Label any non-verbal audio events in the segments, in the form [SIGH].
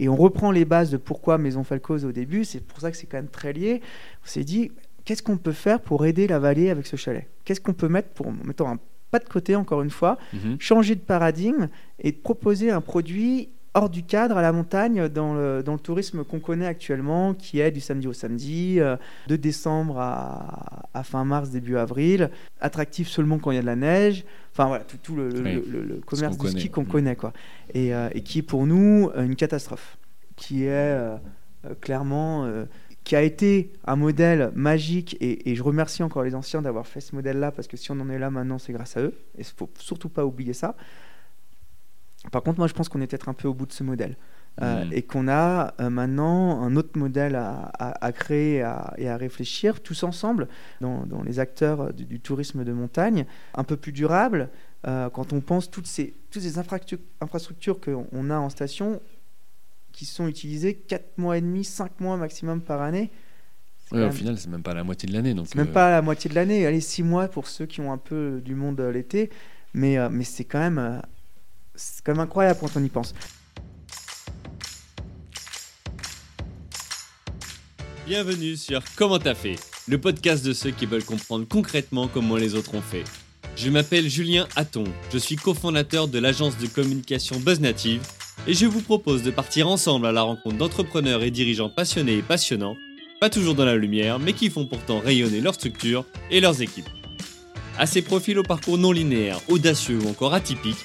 et, on reprend les bases de pourquoi Maison Falcoz au début, c'est pour ça que c'est quand même très lié. On s'est dit, qu'est-ce qu'on peut faire pour aider la vallée avec ce chalet? Qu'est-ce qu'on peut mettre pour, mettre un pas de côté, encore une fois, mhm. changer de paradigme et proposer un produit hors du cadre à la montagne dans le, dans le tourisme qu'on connaît actuellement, qui est du samedi au samedi, euh, de décembre à, à, fin mars, début avril, attractif seulement quand il y a de la neige, enfin voilà, tout, tout le, le, commerce du ski qu'on connaît, quoi. Et, euh, et, qui est pour nous une catastrophe, qui est euh, clairement qui a été un modèle magique, et, je remercie encore les anciens d'avoir fait ce modèle-là, parce que si on en est là maintenant, c'est grâce à eux, et il ne faut surtout pas oublier ça. Par contre, moi, je pense qu'on est peut-être un peu au bout de ce modèle. Euh, mmh. et qu'on a euh, maintenant un autre modèle à, créer et à, réfléchir tous ensemble dans, les acteurs du, tourisme de montagne, un peu plus durable. Euh, quand on pense toutes ces, toutes ces infrastructures qu'on a en station, qui sont utilisées 4 mois et demi, 5 mois maximum par année. Ouais, au final, c'est même pas la moitié de l'année. C'est même pas la moitié de l'année. Allez, 6 mois pour ceux qui ont un peu du monde l'été. Mais, mais c'est quand même c'est quand même incroyable quand on y pense. Bienvenue sur Comment t'as fait, le podcast de ceux qui veulent comprendre concrètement comment les autres ont fait. Je m'appelle Julien Hatton, je suis cofondateur de l'agence de communication BuzzNative et je vous propose de partir ensemble à la rencontre d'entrepreneurs et dirigeants passionnés et passionnants, pas toujours dans la lumière, mais qui font pourtant rayonner leur structure et leurs équipes. À ces profils au parcours non linéaire, audacieux ou encore atypiques,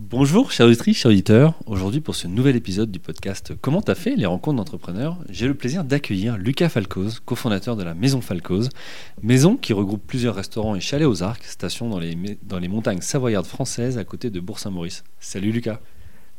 Bonjour chers auditrices, chers auditeurs. Aujourd'hui pour ce nouvel épisode du podcast Comment t'as fait les rencontres d'entrepreneurs, j'ai le plaisir d'accueillir Lucas Falcoz, cofondateur de la Maison Falcoz, maison qui regroupe plusieurs restaurants et chalets aux Arcs, station dans les, dans les montagnes savoyardes françaises à côté de Bourg-Saint-Maurice. Salut Lucas.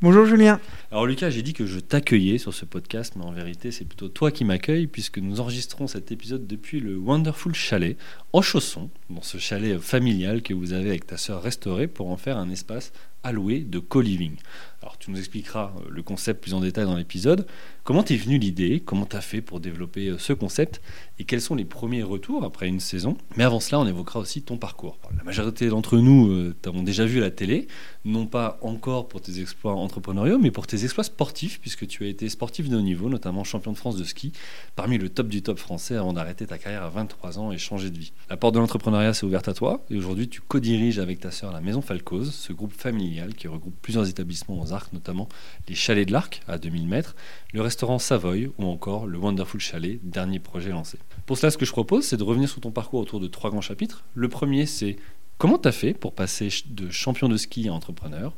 Bonjour Julien. Alors Lucas, j'ai dit que je t'accueillais sur ce podcast, mais en vérité c'est plutôt toi qui m'accueilles puisque nous enregistrons cet épisode depuis le Wonderful Chalet en chaussons, dans ce chalet familial que vous avez avec ta sœur restauré pour en faire un espace alloué de co-living. Alors tu nous expliqueras euh, le concept plus en détail dans l'épisode. Comment t'es venu l'idée? Comment t'as fait pour développer euh, ce concept? Et quels sont les premiers retours après une saison? Mais avant cela, on évoquera aussi ton parcours. La majorité d'entre nous euh, t'avons déjà vu à la télé, non pas encore pour tes exploits entrepreneuriaux, mais pour tes exploits sportifs, puisque tu as été sportif de haut niveau, notamment champion de France de ski, parmi le top du top français avant d'arrêter ta carrière à 23 ans et changer de vie. La porte de l'entrepreneuriat s'est ouverte à toi, et aujourd'hui tu co-diriges avec ta sœur la Maison Falcoz, ce groupe familial qui regroupe plusieurs établissements arcs, notamment les Chalets de l'Arc à 2000 mètres, le restaurant Savoy ou encore le Wonderful Chalet, dernier projet lancé. Pour cela, ce que je propose, c'est de revenir sur ton parcours autour de trois grands chapitres. Le premier, c'est comment tu as fait pour passer de champion de ski à entrepreneur?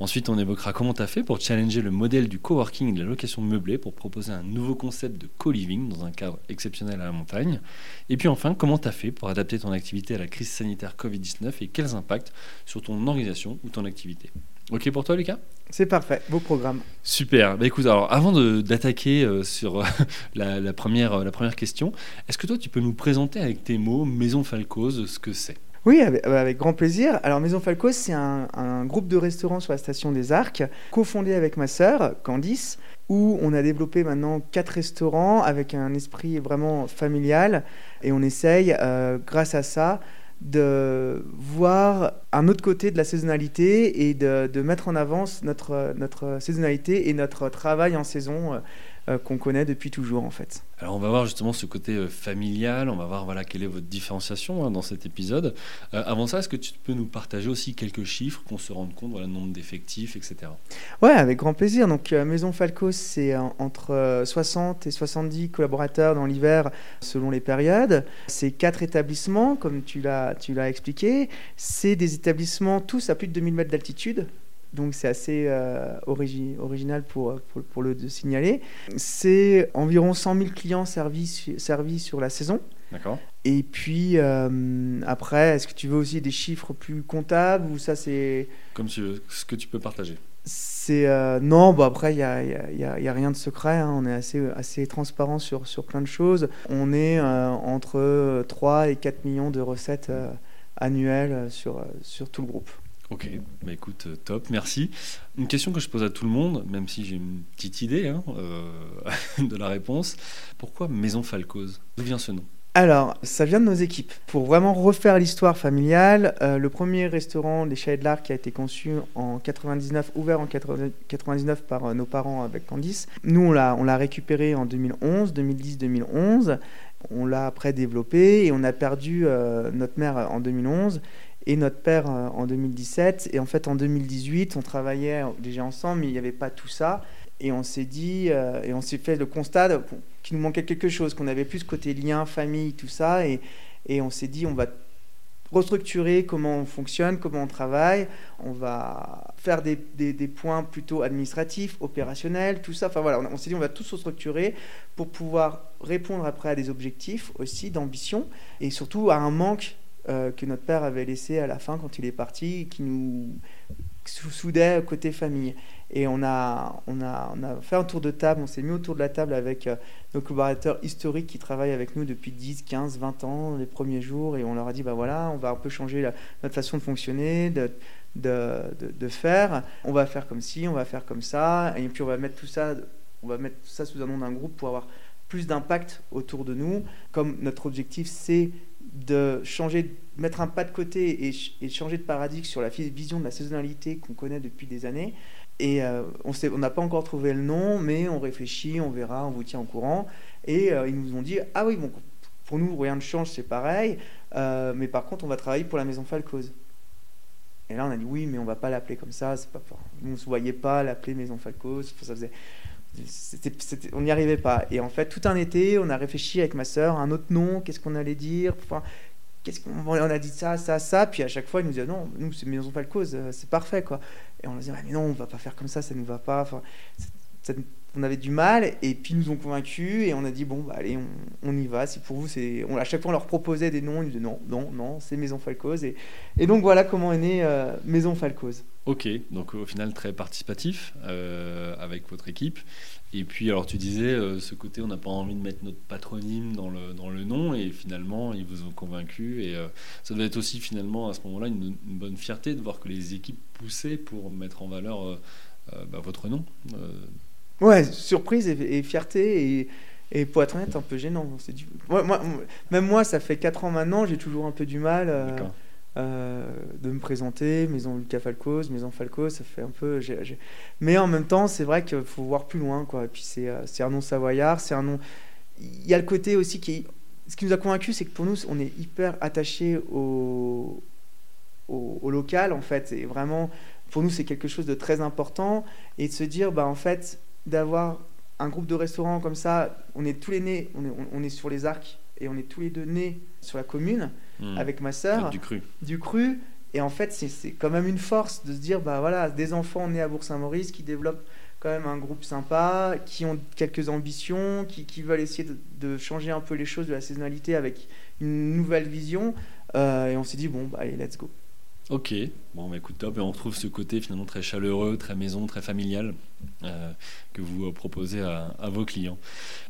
Ensuite, on évoquera comment tu as fait pour challenger le modèle du coworking et de la location meublée pour proposer un nouveau concept de co-living dans un cadre exceptionnel à la montagne. Et puis enfin, comment tu as fait pour adapter ton activité à la crise sanitaire Covid-19 et quels impacts sur ton organisation ou ton activité? Ok pour toi, Lucas? C'est parfait, beau programme. Super. Bah, écoute, alors avant d'attaquer euh, sur euh, [LAUGHS] la, première, euh, la première question, est-ce que toi tu peux nous présenter avec tes mots Maison Falcoz ce que c'est? Oui, avec, grand plaisir. Alors Maison Falcoz, c'est un, un, groupe de restaurants sur la station des Arcs, cofondé avec ma sœur, Candice, où on a développé maintenant quatre restaurants avec un esprit vraiment familial. Et on essaye, grâce à ça, de voir un autre côté de la saisonnalité et de, mettre en avant notre, notre saisonnalité et notre travail en saison euh, qu'on connaît depuis toujours en fait. Alors on va voir justement ce côté euh, familial, on va voir voilà quelle est votre différenciation hein, dans cet épisode. Euh, avant ça, est-ce que tu peux nous partager aussi quelques chiffres qu'on se rende compte, voilà, le nombre d'effectifs, etc. Ouais, avec grand plaisir. Donc Maison Falco, c'est entre 60 et 70 collaborateurs dans l'hiver selon les périodes. C'est quatre établissements, comme tu l'as tu l'as expliqué. C'est des établissements tous à plus de 2000 mètres d'altitude donc c'est assez euh, original pour, pour, le signaler. C'est environ 100 000 clients servis, servis sur la saison. D'accord. Et puis euh, après, est-ce que tu veux aussi des chiffres plus comptables ou ça c'est Comme tu veux, ce que tu peux partager. C'est euh, non, bah après il y a, y, a, y a, rien de secret. Hein. on est assez assez transparent sur sur plein de choses. On est entre 3 et 4 millions de recettes annuel sur, sur tout le groupe. Ok, bah écoute, top, merci. Une question que je pose à tout le monde, même si j'ai une petite idée hein, [LAUGHS] de la réponse. Pourquoi Maison Falcoz D'où vient ce nom? Alors, ça vient de nos équipes. Pour vraiment refaire l'histoire familiale, euh, le premier restaurant des Chalets de l'Arc qui a été conçu en 99, ouvert en 99 par euh, nos parents avec Candice. Nous, on l'a, récupéré en 2011, 2010-2011. On l'a après développé et on a perdu euh, notre mère en 2011 et notre père en 2017. Et en fait, en 2018, on travaillait déjà ensemble, mais il n'y avait pas tout ça. Et on s'est dit, et on s'est fait le constat qu'il nous manquait quelque chose, qu'on avait plus côté lien, famille, tout ça. Et, et on s'est dit, on va restructurer comment on fonctionne, comment on travaille. On va faire des, des, points plutôt administratifs, opérationnels, tout ça. Enfin voilà, on, s'est dit, on va tout se structurer pour pouvoir répondre après à des objectifs aussi d'ambition et surtout à un manque euh, que notre père avait laissé à la fin quand il est parti, qui nous soudait côté famille. Et on a, on, a, on a fait un tour de table, on s'est mis autour de la table avec euh, nos collaborateurs historiques qui travaillent avec nous depuis 10, 15, 20 ans, les premiers jours, et on leur a dit, bah voilà, on va un peu changer notre façon de fonctionner, de, de, de, faire. On va faire comme ci, on va faire comme ça, et puis on va mettre tout ça, on va mettre tout ça sous un nom d'un groupe pour avoir plus d'impact autour de nous. Comme notre objectif, c'est de changer, mettre un pas de côté et, et changer de paradigme sur la vision de la saisonnalité qu'on connaît depuis des années. Et euh, on n'a pas encore trouvé le nom, mais on réfléchit, on verra, on vous tient au courant. Et euh, ils nous ont dit Ah oui, bon, pour nous, rien ne change, c'est pareil. Euh, mais par contre, on va travailler pour la maison Falcoz. Et là, on a dit Oui, mais on va pas l'appeler comme ça. Pas, on ne se voyait pas l'appeler maison Falcoz. Ça faisait, on n'y arrivait pas. Et en fait, tout un été, on a réfléchi avec ma sœur un autre nom, qu'est-ce qu'on allait dire. Enfin, qu'est-ce qu'on on a dit ça, ça, ça. Puis à chaque fois, ils nous disaient Non, nous, c'est Maison Falcoz, c'est parfait. quoi. Et on a dit, mais non, on va pas faire comme ça, ça nous va pas. Enfin, on avait du mal, et puis ils nous ont convaincus, et on a dit, bon, bah, allez, on, y va. Si pour vous, c'est. à chaque fois, on leur proposait des noms, ils disaient, non, non, non, c'est Maison Falcoz. Et, donc voilà comment est née euh, Maison Falcoz. Ok, donc au final, très participatif euh, avec votre équipe. Et puis, alors tu disais, euh, ce côté, on n'a pas envie de mettre notre patronyme dans le, dans le nom, et finalement, ils vous ont convaincu. Et ça doit être aussi, finalement, à ce moment-là, une, bonne fierté de voir que les équipes poussaient pour mettre en valeur bah, votre nom. Ouais, surprise et, fierté. Et, et, pour être honnête, un peu gênant. Du... moi, même moi, ça fait 4 ans maintenant, j'ai toujours un peu du mal. Euh, de me présenter, Maison Lucas Falcos, Maison Falcos, ça fait un peu. Mais en même temps, c'est vrai qu'il faut voir plus loin, quoi. Et puis c'est euh, un nom savoyard, c'est un nom. Il y a le côté aussi qui. Ce qui nous a convaincu, c'est que pour nous, on est hyper attaché au, au, local, en fait. Et vraiment, pour nous, c'est quelque chose de très important. Et de se dire, bah, en fait, d'avoir un groupe de restaurants comme ça, on est tous les nés, on est, on est sur les arcs et on est tous les deux nés sur la commune. Hmm. avec ma sœur. Du cru. Du cru. Et en fait, c'est quand même une force de se dire, bah voilà, des enfants nés à Bourg-Saint-Maurice qui développent quand même un groupe sympa, qui ont quelques ambitions, qui, qui veulent essayer de, changer un peu les choses de la saisonnalité avec une nouvelle vision. Euh, et on s'est dit, bon, bah, allez, let's go. Ok, bon, bah, écoute, top. Et on retrouve ce côté finalement très chaleureux, très maison, très familial euh, que vous proposez à, vos clients.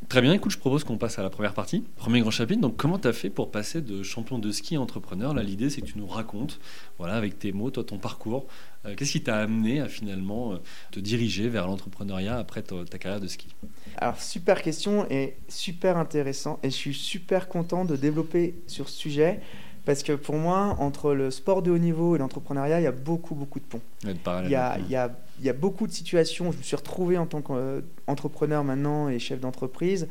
Très bien, écoute, je propose qu'on passe à la première partie. Premier grand chapitre, donc comment tu as fait pour passer de champion de ski à entrepreneur? Là, l'idée, c'est que tu nous racontes, voilà, avec tes mots, toi, ton parcours. Euh, qu'est-ce qui t'a amené à finalement euh, te diriger vers l'entrepreneuriat après ta, ta carrière de ski? Alors, super question et super intéressant. Et je suis super content de développer sur ce sujet parce que pour moi, entre le sport de haut niveau et l'entrepreneuriat, il y a beaucoup, beaucoup de ponts. Il y, a, il, y a, il y a beaucoup de situations. Je me suis retrouvé en tant qu'entrepreneur maintenant et chef d'entreprise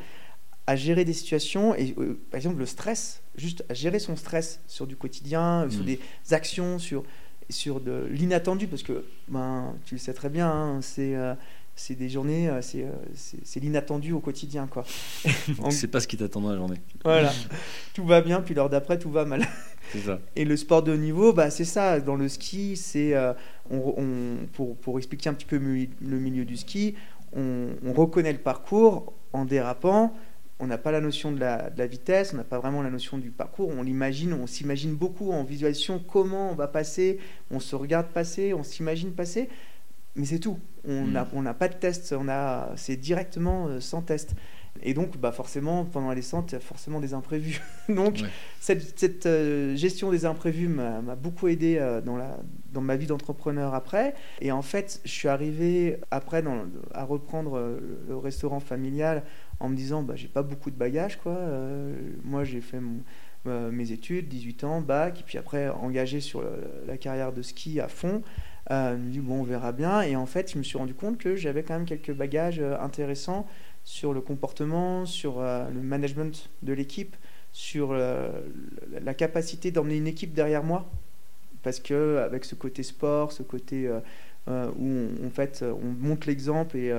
à gérer des situations et euh, par exemple le stress, juste à gérer son stress sur du quotidien, sur mm. des actions, sur sur de l'inattendu parce que ben tu le sais très bien, hein, c'est euh, c'est des journées, euh, euh, c'est l'inattendu au quotidien. quoi. [LAUGHS] c'est pas ce qui t'attend dans la journée. Voilà, [LAUGHS] tout va bien, puis l'heure d'après, tout va mal. [LAUGHS] Ça. Et le sport de haut niveau, bah, c'est ça. Dans le ski, c'est euh, on, pour, pour, expliquer un petit peu le milieu du ski, on, reconnaît le parcours en dérapant. On n'a pas la notion de la, de la vitesse, on n'a pas vraiment la notion du parcours. On l'imagine, on s'imagine beaucoup en visualisation comment on va passer. On se regarde passer, on s'imagine passer mais c'est tout. On n'a hmm. pas de test, on a, c'est directement euh, sans test. Et donc, bah, forcément, pendant la descente, il y a forcément des imprévus. [LAUGHS] donc, cette, euh, gestion des imprévus m'a beaucoup aidé euh, dans, la, dans ma vie d'entrepreneur après. Et en fait, je suis arrivé après dans, à reprendre le restaurant familial en me disant, bah, j'ai pas beaucoup de bagages. Quoi. moi, j'ai fait mes études, 18 ans, bac, et puis après, engagé sur la carrière de ski à fond. Je me bon, on verra bien. Et en fait, je me suis rendu compte que j'avais quand même quelques bagages intéressants sur le comportement, sur euh, le management de l'équipe, sur euh, la capacité d'emmener une équipe derrière moi. Parce que avec ce côté sport, ce côté euh, où on, en fait on montre l'exemple et,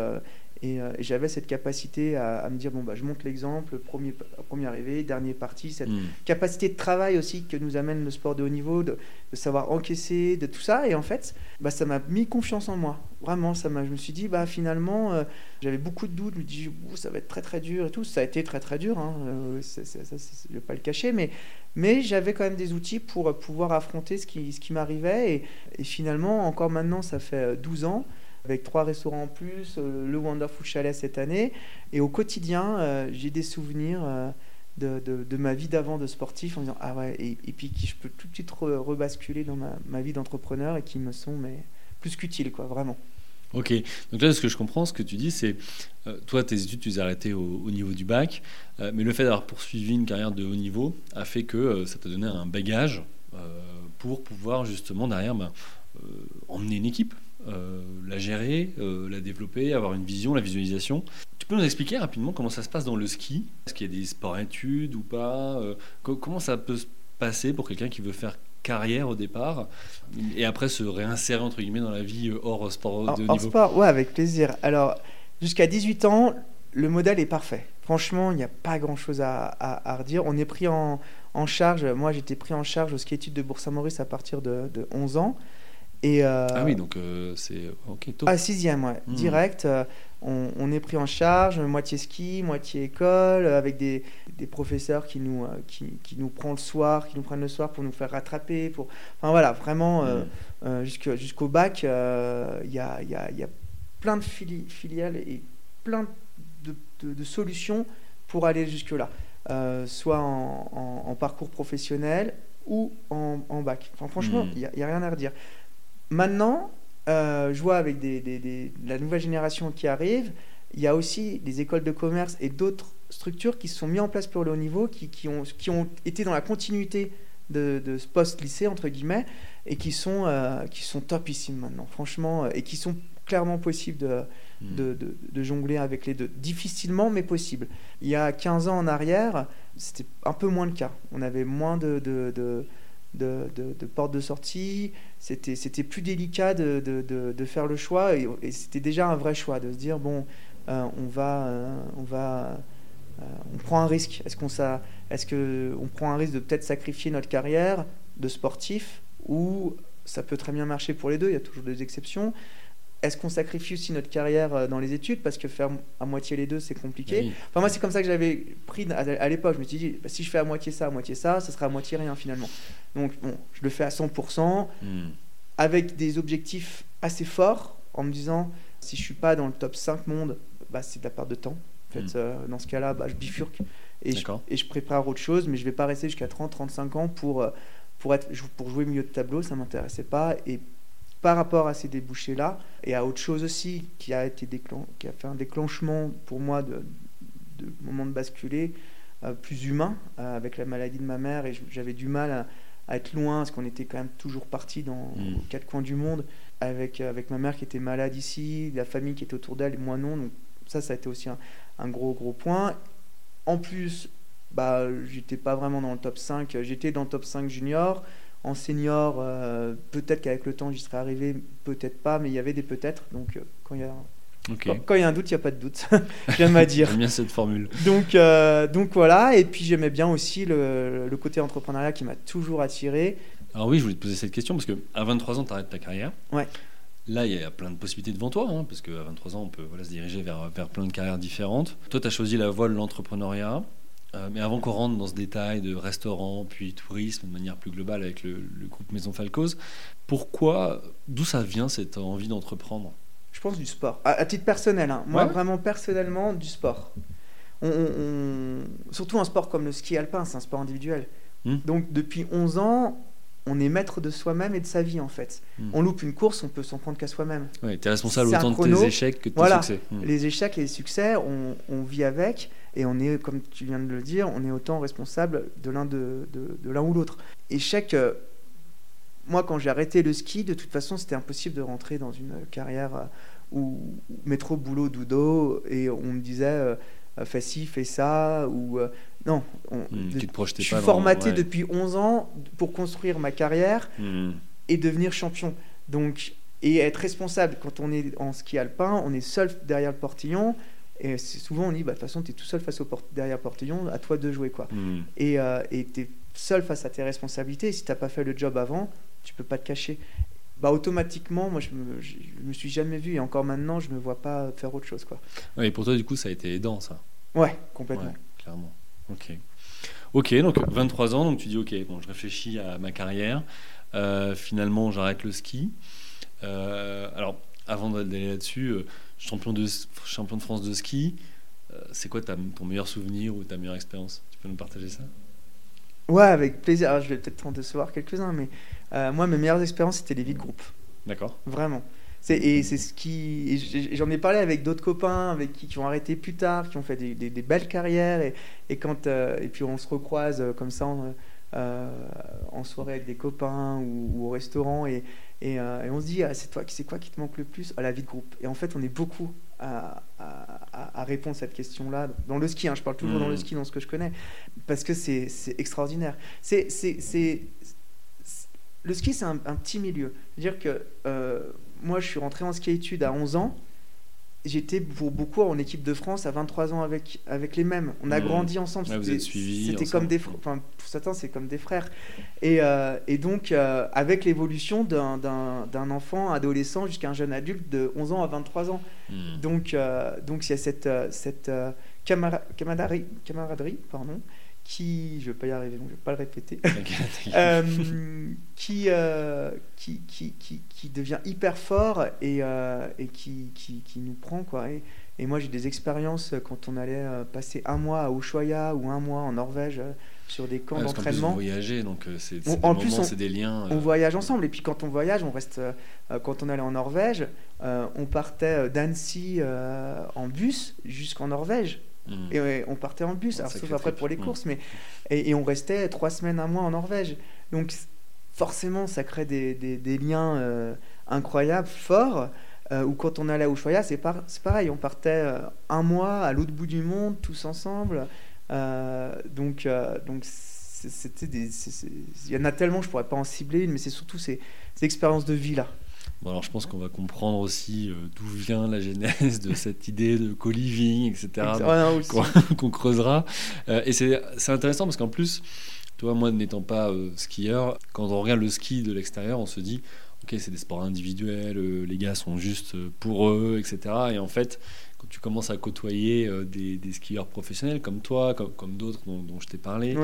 euh, et, j'avais cette capacité à, me dire bon, bah, je monte l'exemple, premier, premier arrivé, dernier parti, cette hmm. capacité de travail aussi que nous amène le sport de haut niveau, de, savoir encaisser, de tout ça. Et en fait, bah, ça m'a mis confiance en moi. Vraiment, ça m'a, je me suis dit, bah, finalement, euh, j'avais beaucoup de doutes, je me dis, ça va être très très dur et tout. Ça a été très très dur, hein, euh, je ne vais pas le cacher, mais, mais j'avais quand même des outils pour pouvoir affronter ce qui, ce qui m'arrivait. Et, et finalement, encore maintenant, ça fait 12 ans avec trois restaurants en plus, euh, le Wonderful Chalet cette année. Et au quotidien, euh, j'ai des souvenirs euh, de, ma vie d'avant de sportif en disant Ah ouais, et, puis qui je peux tout de suite rebasculer dans ma, vie d'entrepreneur et qui me sont mais, plus qu'utiles, quoi, vraiment. Ok, donc là, ce que je comprends, ce que tu dis, c'est toi, tes études, tu les as arrêtées au, niveau du bac, mais le fait d'avoir poursuivi une carrière de haut niveau a fait que ça t'a donné un bagage pour pouvoir justement derrière ben, emmener une équipe, euh, la gérer, euh, la développer, avoir une vision, la visualisation. Tu peux nous expliquer rapidement comment ça se passe dans le ski? Est-ce qu'il y a des sports-études ou pas? Euh, Comment ça peut se passer pour quelqu'un qui veut faire carrière au départ et après se réinsérer entre guillemets dans la vie hors sport de hors, niveau? sport, ouais, avec plaisir. Alors, jusqu'à 18 ans, le modèle est parfait. Franchement, il n'y a pas grand-chose à, à, redire. On est pris en, en charge. Moi, j'étais pris en charge au ski études de Bourg-Saint-Maurice à partir de, de 11 ans. Euh, ah oui, donc euh, c'est ok tôt. Ah sixième, ouais, hmm. direct. Euh, on, est pris en charge, moitié ski, moitié école, avec des, des professeurs qui nous, qui, qui, nous prennent le soir, qui nous prennent le soir pour nous faire rattraper. Pour... Enfin voilà, vraiment, hmm. jusqu'au bac, il y a, y, a, y, a, plein de filiales et plein de, de, solutions pour aller jusque-là. soit en, en, parcours professionnel ou en, en bac. Enfin, franchement, hmm. il n'y a, a, rien à redire. Maintenant, euh, je vois avec des, la nouvelle génération qui arrive, il y a aussi des écoles de commerce et d'autres structures qui se sont mises en place pour le haut niveau, qui, qui, ont, qui ont été dans la continuité de, de ce post-lycée, entre guillemets, et qui sont, euh, qui sont topissimes maintenant, franchement, et qui sont clairement possibles de, hmm. de, de, de, jongler avec les deux. Difficilement, mais possible. Il y a 15 ans en arrière, c'était un peu moins le cas. On avait moins de de, de, porte de sortie. C'était, plus délicat de, de, faire le choix et, c'était déjà un vrai choix de se dire bon, euh, on va, euh, on va, euh, on prend un risque. Est-ce qu'on est-ce que on prend un risque de peut-être sacrifier notre carrière de sportif ou ça peut très bien marcher pour les deux? Il y a toujours des exceptions est-ce qu'on sacrifie aussi notre carrière euh, dans les études? Parce que faire à moitié les deux, c'est compliqué. Enfin, moi, c'est comme ça que j'avais pris à, l'époque. Je me suis dit, bah, si je fais à moitié ça, à moitié ça, ce sera à moitié rien finalement. Donc, bon, je le fais à 100%, hmm. avec des objectifs assez forts, en me disant, si je suis pas dans le top 5 monde, bah, c'est de la perte de temps. En fait, hmm. euh, dans ce cas-là, bah, je bifurque et je, et je prépare autre chose, mais je vais pas rester jusqu'à 30, 35 ans pour, euh, pour, être, pour jouer milieu de tableau, ça m'intéressait pas. Et par rapport à ces débouchés-là et à autre chose aussi qui a, été qui a fait un déclenchement pour moi de, de moment de basculer euh, plus humain euh, avec la maladie de ma mère et j'avais du mal à, être loin parce qu'on était quand même toujours parti dans mmh. quatre coins du monde avec, euh, avec ma mère qui était malade ici, la famille qui était autour d'elle et moi non. Donc ça, ça a été aussi un, un gros gros point. En plus, bah, j'étais pas vraiment dans le top 5, j'étais dans le top 5 junior en senior, euh, peut-être qu'avec le temps j'y serais arrivé, peut-être pas, mais il y avait des peut-être. Donc euh, quand il y a Quand, il y a un doute, il n'y a pas de doute. [LAUGHS] J'aime à dire. J'aime bien cette formule. Donc, euh, donc voilà. Et puis j'aimais bien aussi le, le, côté entrepreneuriat qui m'a toujours attiré. Alors oui, je voulais te poser cette question parce qu'à 23 ans, tu arrêtes ta carrière. Ouais. Là, il y a plein de possibilités devant toi, hein, parce qu'à 23 ans, on peut voilà, se diriger vers, vers plein de carrières différentes. Toi, tu as choisi la voie de l'entrepreneuriat. Euh, mais avant qu'on rentre dans ce détail de restaurant, puis tourisme de manière plus globale avec le, groupe Maison Falcoz, pourquoi, d'où ça vient cette envie d'entreprendre? Je pense du sport. À, titre personnel, hein. moi vraiment personnellement du sport. on, surtout un sport comme le ski alpin, c'est un sport individuel. Hmm. Donc depuis 11 ans, on est maître de soi-même et de sa vie en fait. Hmm. On loupe une course, on peut s'en prendre qu'à soi-même. Ouais, tu es responsable autant de tes échecs que de tes Voilà. succès. Hmm. Les échecs et les succès, on, on vit avec et on est, comme tu viens de le dire, on est autant responsable de l'un de, de- de l'un ou l'autre. Échec, euh, moi quand j'ai arrêté le ski, de toute façon c'était impossible de rentrer dans une carrière euh, où métro, boulot, dodo et on me disait euh, fais ci, fais ça ou euh, non. on- Hmm, de- tu te projetais je suis formaté ouais. depuis 11 ans pour construire ma carrière Hmm. et devenir champion. Donc, et être responsable. Quand on est en ski alpin, on est seul derrière le portillon. Et souvent, on dit, bah, de toute façon, tu es tout seul face au port- derrière portillon, à toi de jouer. quoi. Hmm. Et tu es seul face à tes responsabilités. Et si tu n'as pas fait le job avant, tu peux pas te cacher. Bah, automatiquement, moi, je me, je me suis jamais vu. Et encore maintenant, je me vois pas faire autre chose. Quoi. Ouais, et pour toi, du coup, ça a été aidant, ça. Ouais, complètement. Ouais, clairement. Ok. Ok, donc 23 ans, donc tu dis ok, bon, je réfléchis à ma carrière. Euh, finalement, j'arrête le ski. Euh, alors, avant d'aller là-dessus, euh, champion de champion de France de ski, euh, c'est quoi ta- ton meilleur souvenir ou ta meilleure expérience? Tu peux nous partager ça? Ouais, avec plaisir. Alors, je vais peut-être en décevoir quelques-uns, mais euh, moi, mes meilleures expériences, c'était les vies de groupe. D'accord. Vraiment. Et c'est ce qui. J'en ai parlé avec d'autres copains avec qui, qui ont arrêté plus tard, qui ont fait des, des- des belles carrières. Et, et, quand, euh, et puis on se recroise comme ça en, euh, en soirée avec des copains ou, ou au restaurant. Et, et, euh, et on se dit, ah, c'est toi, c'est quoi qui te manque le plus à La vie de groupe? Et en fait, on est beaucoup à, à- à- à répondre à cette question-là. Dans le ski, hein, je parle toujours dans le Mhm. ski, dans ce que je connais. Parce que c'est extraordinaire. C'est. le ski, c'est un, un petit milieu. C'est-à-dire que euh, moi, je suis rentré en ski-études à 11 ans. J'étais pour beaucoup en équipe de France à 23 ans avec, avec les mêmes. On a Mhm. grandi ensemble. C'était- C'était comme des. Enfin, pour certains, c'est comme des frères. Et, euh, et donc, euh, avec l'évolution d'un- d'un d'un enfant adolescent jusqu'à un jeune adulte de 11 ans à 23 ans. Hmm. Donc, euh, donc il y a cette, cette camara- camaraderie, camaraderie pardon, qui, je vais pas y arriver, donc je vais pas le répéter, [LAUGHS] euh, qui, euh, qui, qui, qui, qui devient hyper fort et, euh, et qui, qui, qui nous prend. Quoi. Et, et moi, j'ai des expériences quand on allait euh, passer un mois à Ushuaia ou un mois en Norvège euh, sur des camps vous d'entraînement. donc euh, c'est en plus, c'est des liens. On voyage ensemble. Et puis quand on voyage, on reste. quand on allait en Norvège, on partait d'Annecy en bus jusqu'en Norvège. Et ouais, on partait en bus, alors, sauf après trip. pour les Mm. courses, mais et, et on restait trois semaines, un mois en Norvège. Donc forcément, ça crée des, des- des liens euh, incroyables, forts. euh, ou quand on allait à Ushuaia, c'est par- pareil, on partait euh, un mois à l'autre bout du monde, tous ensemble. Euh, donc, euh, donc il y en a tellement, je pourrais pas en cibler une, mais c'est surtout ces, ces expériences de vie là. Bon, alors je pense qu'on va comprendre aussi euh, d'où vient la genèse de cette idée de co-living, etc. [LAUGHS] Qu'on creusera. Euh, et c'est c'est intéressant parce qu'en plus, toi, moi n'étant pas euh, skieur, quand on regarde le ski de l'extérieur, on se dit, ok, c'est des sports individuels, les gars sont juste pour eux, etc. Et en fait, quand tu commences à côtoyer des, des skieurs professionnels comme toi, comme, comme d'autres dont, dont je t'ai parlé,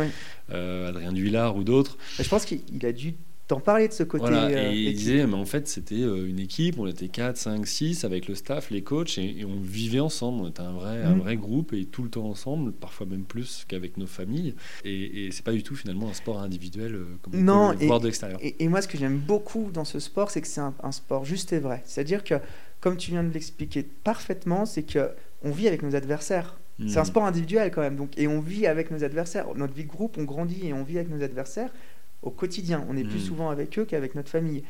Adrien Duillard ou d'autres, je pense qu'il il a dû t'en parler de ce côté. voilà, euh, et il disait, mais en fait, c'était euh, une équipe, on était 4, 5, 6 avec le staff, les coachs, et, et on vivait ensemble, on était un vrai, un Mhm. vrai groupe, et tout le temps ensemble, parfois même plus qu'avec nos familles. Et, et c'est pas du tout finalement un sport individuel euh, comme on Non, peut le et- voir de l'extérieur. Et, moi, ce que j'aime beaucoup dans ce sport, c'est que c'est un, un sport juste et vrai. C'est-à-dire que, comme tu viens de l'expliquer parfaitement, c'est que on vit avec nos adversaires. C'est un Mhm. sport individuel quand même, donc, et on vit avec nos adversaires. Notre vie de groupe, on grandit et on vit avec nos adversaires au quotidien. On est plus Mhm. souvent avec eux qu'avec notre famille.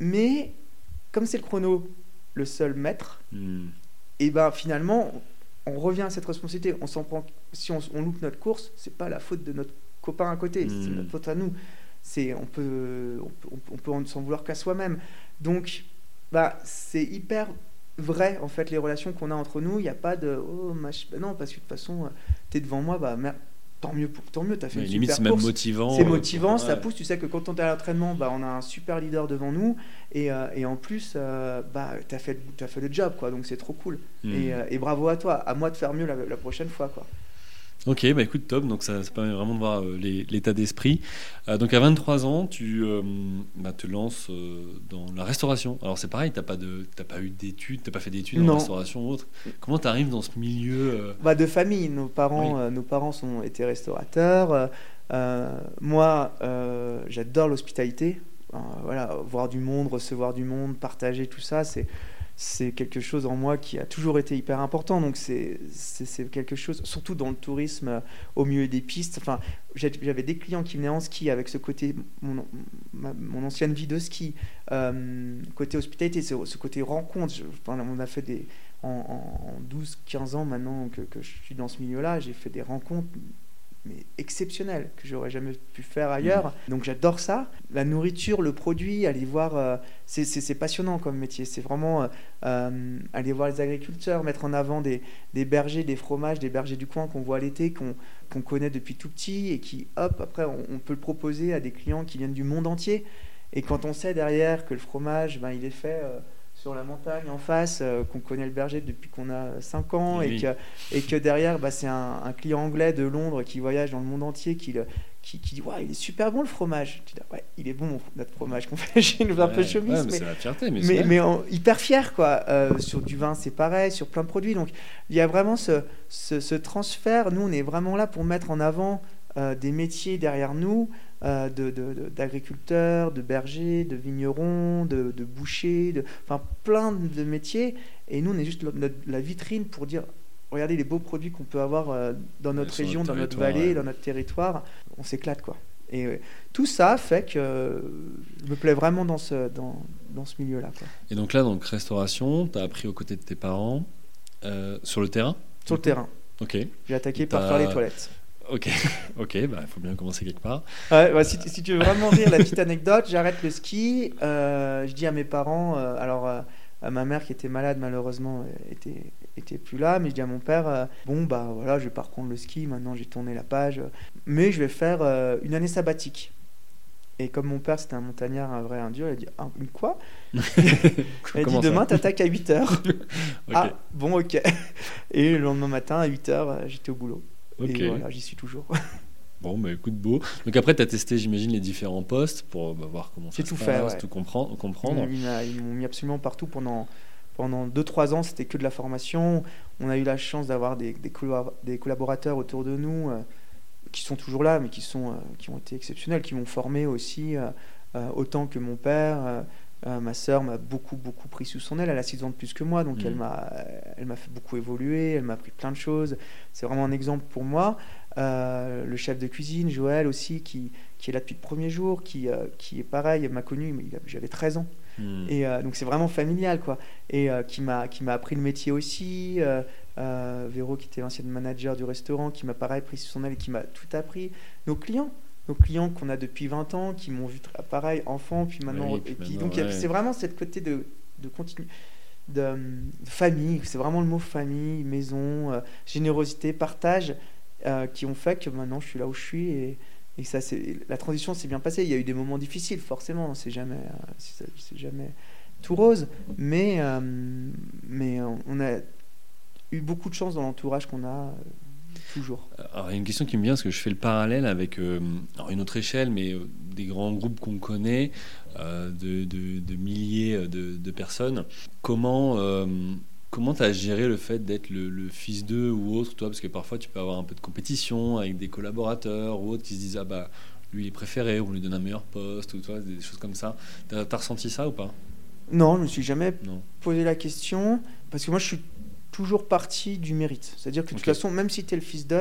Mais comme c'est le chrono, le seul maître, Mhm. et ben finalement, on revient à cette responsabilité. On s'en prend. Si on, on loupe notre course, c'est pas la faute de notre copain à côté, c'est Mhm. notre faute à nous. C'est on peut on peut, on peut en s'en vouloir qu'à soi-même. Donc bah c'est hyper vrai en fait les relations qu'on a entre nous. Il n'y a pas de oh mach- bah non parce que de toute façon tu es devant moi bah mer- tant mieux pour tant mieux t'as fait une limite, super c'est même motivant. C'est euh, motivant, ça pousse. Tu sais que quand on est à l'entraînement, bah, on a un super leader devant nous. Et, euh, et en plus, euh, bah, tu as fait, as fait le job. Quoi, donc c'est trop cool. Mhm. Et, et bravo à toi. À moi de faire mieux la, la prochaine fois. Quoi. Ok, bah écoute, top. Donc ça, ça permet vraiment de voir euh, l'état d'esprit. Euh, donc à 23 ans, tu euh, bah, te lances dans la restauration. Alors c'est pareil, t'as pas de, pas eu d'études, t'as pas fait d'études en restauration ou autre. Comment tu arrives dans ce milieu Bah, de famille, nos parents, Oui. nos parents sont été restaurateurs. Moi, j'adore l'hospitalité. Voilà, voir du monde, recevoir du monde, partager tout ça, c'est c'est quelque chose en moi qui a toujours été hyper important. Donc c'est quelque chose, surtout dans le tourisme, euh, au milieu des pistes. Enfin, j'avais des clients qui venaient en ski avec ce côté, mon, mon ancienne vie de ski, euh, côté hospitalité, ce, ce côté rencontre. On a fait des en, en 12-15 ans maintenant que je suis dans ce milieu-là, j'ai fait des rencontres mais exceptionnelles que j'aurais jamais pu faire ailleurs. Donc j'adore ça. La nourriture, le produit, aller voir, euh, c'est- passionnant comme métier. C'est vraiment euh, euh, aller voir les agriculteurs, mettre en avant des, des bergers, des fromages, des bergers du coin qu'on voit l'été, qu'on connaît depuis tout petit et qui, hop, après on, on peut le proposer à des clients qui viennent du monde entier. Et quand on sait derrière que le fromage, ben, il est fait euh, sur la montagne en face, euh, qu'on connaît le berger depuis qu'on a 5 ans, Oui. et, que, et que derrière, bah, c'est un, un client anglais de Londres qui voyage dans le monde entier, qui, le- qui, qui dit ouais, il est super bon le fromage. Tu dis, ouais, il est bon notre fromage qu'on fait chez nous, un peu chemise, ouais, mais mais, c'est la fierté, mais, mais, c'est mais en- hyper fier quoi. Euh, sur du vin, c'est pareil, sur plein de produits. Donc il y a vraiment ce, ce, ce transfert. Nous, on est vraiment là pour mettre en avant euh, des métiers derrière nous, euh, de- de- de- d'agriculteurs, de, bergers, de vignerons, de, de bouchers, de, enfin plein de métiers. Et nous, on est juste notre- la vitrine pour dire. Regardez les beaux produits qu'on peut avoir euh, dans notre sur région, notre dans notre vallée, ouais. dans notre territoire. On s'éclate quoi. Et euh, tout ça fait que euh, je me plais vraiment dans ce, dans, dans ce milieu-là. quoi. Et donc là, donc restauration, tu as appris aux côtés de tes parents euh, sur le terrain Sur le terrain. Ok, J'ai attaqué par faire les toilettes. Ok, [LAUGHS] ok, bah il faut bien commencer quelque part. Ouais, si, si tu veux vraiment rire, la petite anecdote, j'arrête le ski. euh, je dis à mes parents, euh, alors euh, à ma mère qui était malade malheureusement était, était plus là, mais je dis à mon père, bon bah voilà, je vais pas reprendre le ski, maintenant j'ai tourné la page, mais je vais faire une année sabbatique. Et comme mon père c'était un montagnard, un vrai indien, il a dit, ah, une quoi? [LAUGHS] Il a dit, demain t'attaques à 8 heures. [LAUGHS] Ok, Ah, bon ok. Et le lendemain matin à 8 heures, euh, j'étais au boulot. Ok. Et voilà, j'y suis toujours. [LAUGHS] Bon, bah écoute, beau. Donc après, tu as testé, j'imagine, les différents postes pour bah, voir comment ça se tout passe, fait, ouais. tout comprendre. comprendre. Ils, m'ont mis absolument partout pendant, pendant 2-3 ans, c'était que de la formation. On a eu la chance d'avoir des, des, collab- des collaborateurs autour de nous euh, qui sont toujours là, mais qui, sont, euh, qui ont été exceptionnels, qui m'ont formé aussi, euh, euh, autant que mon père. Euh, ma sœur m'a beaucoup, beaucoup pris sous son aile. Elle a 6 ans de plus que moi, donc Mhm. elle m'a elle m'a fait beaucoup évoluer, elle m'a appris plein de choses. C'est vraiment un exemple pour moi. Euh, le chef de cuisine, Joël aussi, qui, qui est là depuis le premier jour, qui, euh, qui est pareil, m'a connu, mais j'avais 13 ans. Hmm. Et donc c'est vraiment familial, quoi. Et qui m'a qui m'a appris le métier aussi. Véro, qui était l'ancienne manager du restaurant, qui m'a pareil pris sous son aile et qui m'a tout appris. Nos clients, nos clients qu'on a depuis 20 ans, qui m'ont vu pareil, enfant, puis maintenant. Oui, et puis maintenant, donc ouais. c'est vraiment cette côté de, de continu. De, de famille, c'est vraiment le mot famille, maison, euh, générosité, partage, euh, qui ont fait que maintenant je suis là où je suis et, et ça, c'est la transition s'est bien passée. Il y a eu des moments difficiles, forcément. C'est jamais, euh, c'est jamais tout rose, mais mais on a eu beaucoup de chance dans l'entourage qu'on a toujours. Alors, il y a une question qui me vient, parce que je fais le parallèle avec euh, alors, une autre échelle, mais euh, des grands groupes qu'on connaît, euh, de, de- de milliers euh, de, de personnes. Comment euh, comment tu as géré le fait d'être le, le fils d'eux ou autre, toi? Parce que parfois, tu peux avoir un peu de compétition avec des collaborateurs ou autres qui se disent Ah bah, lui il est préféré, on lui donne un meilleur poste, ou toi, des choses comme ça. T'as as ressenti ça ou pas? Non, je me suis jamais Non. posé la question parce que moi je suis toujours parti du mérite. C'est-à-dire que de toute façon, même si tu es le fils de,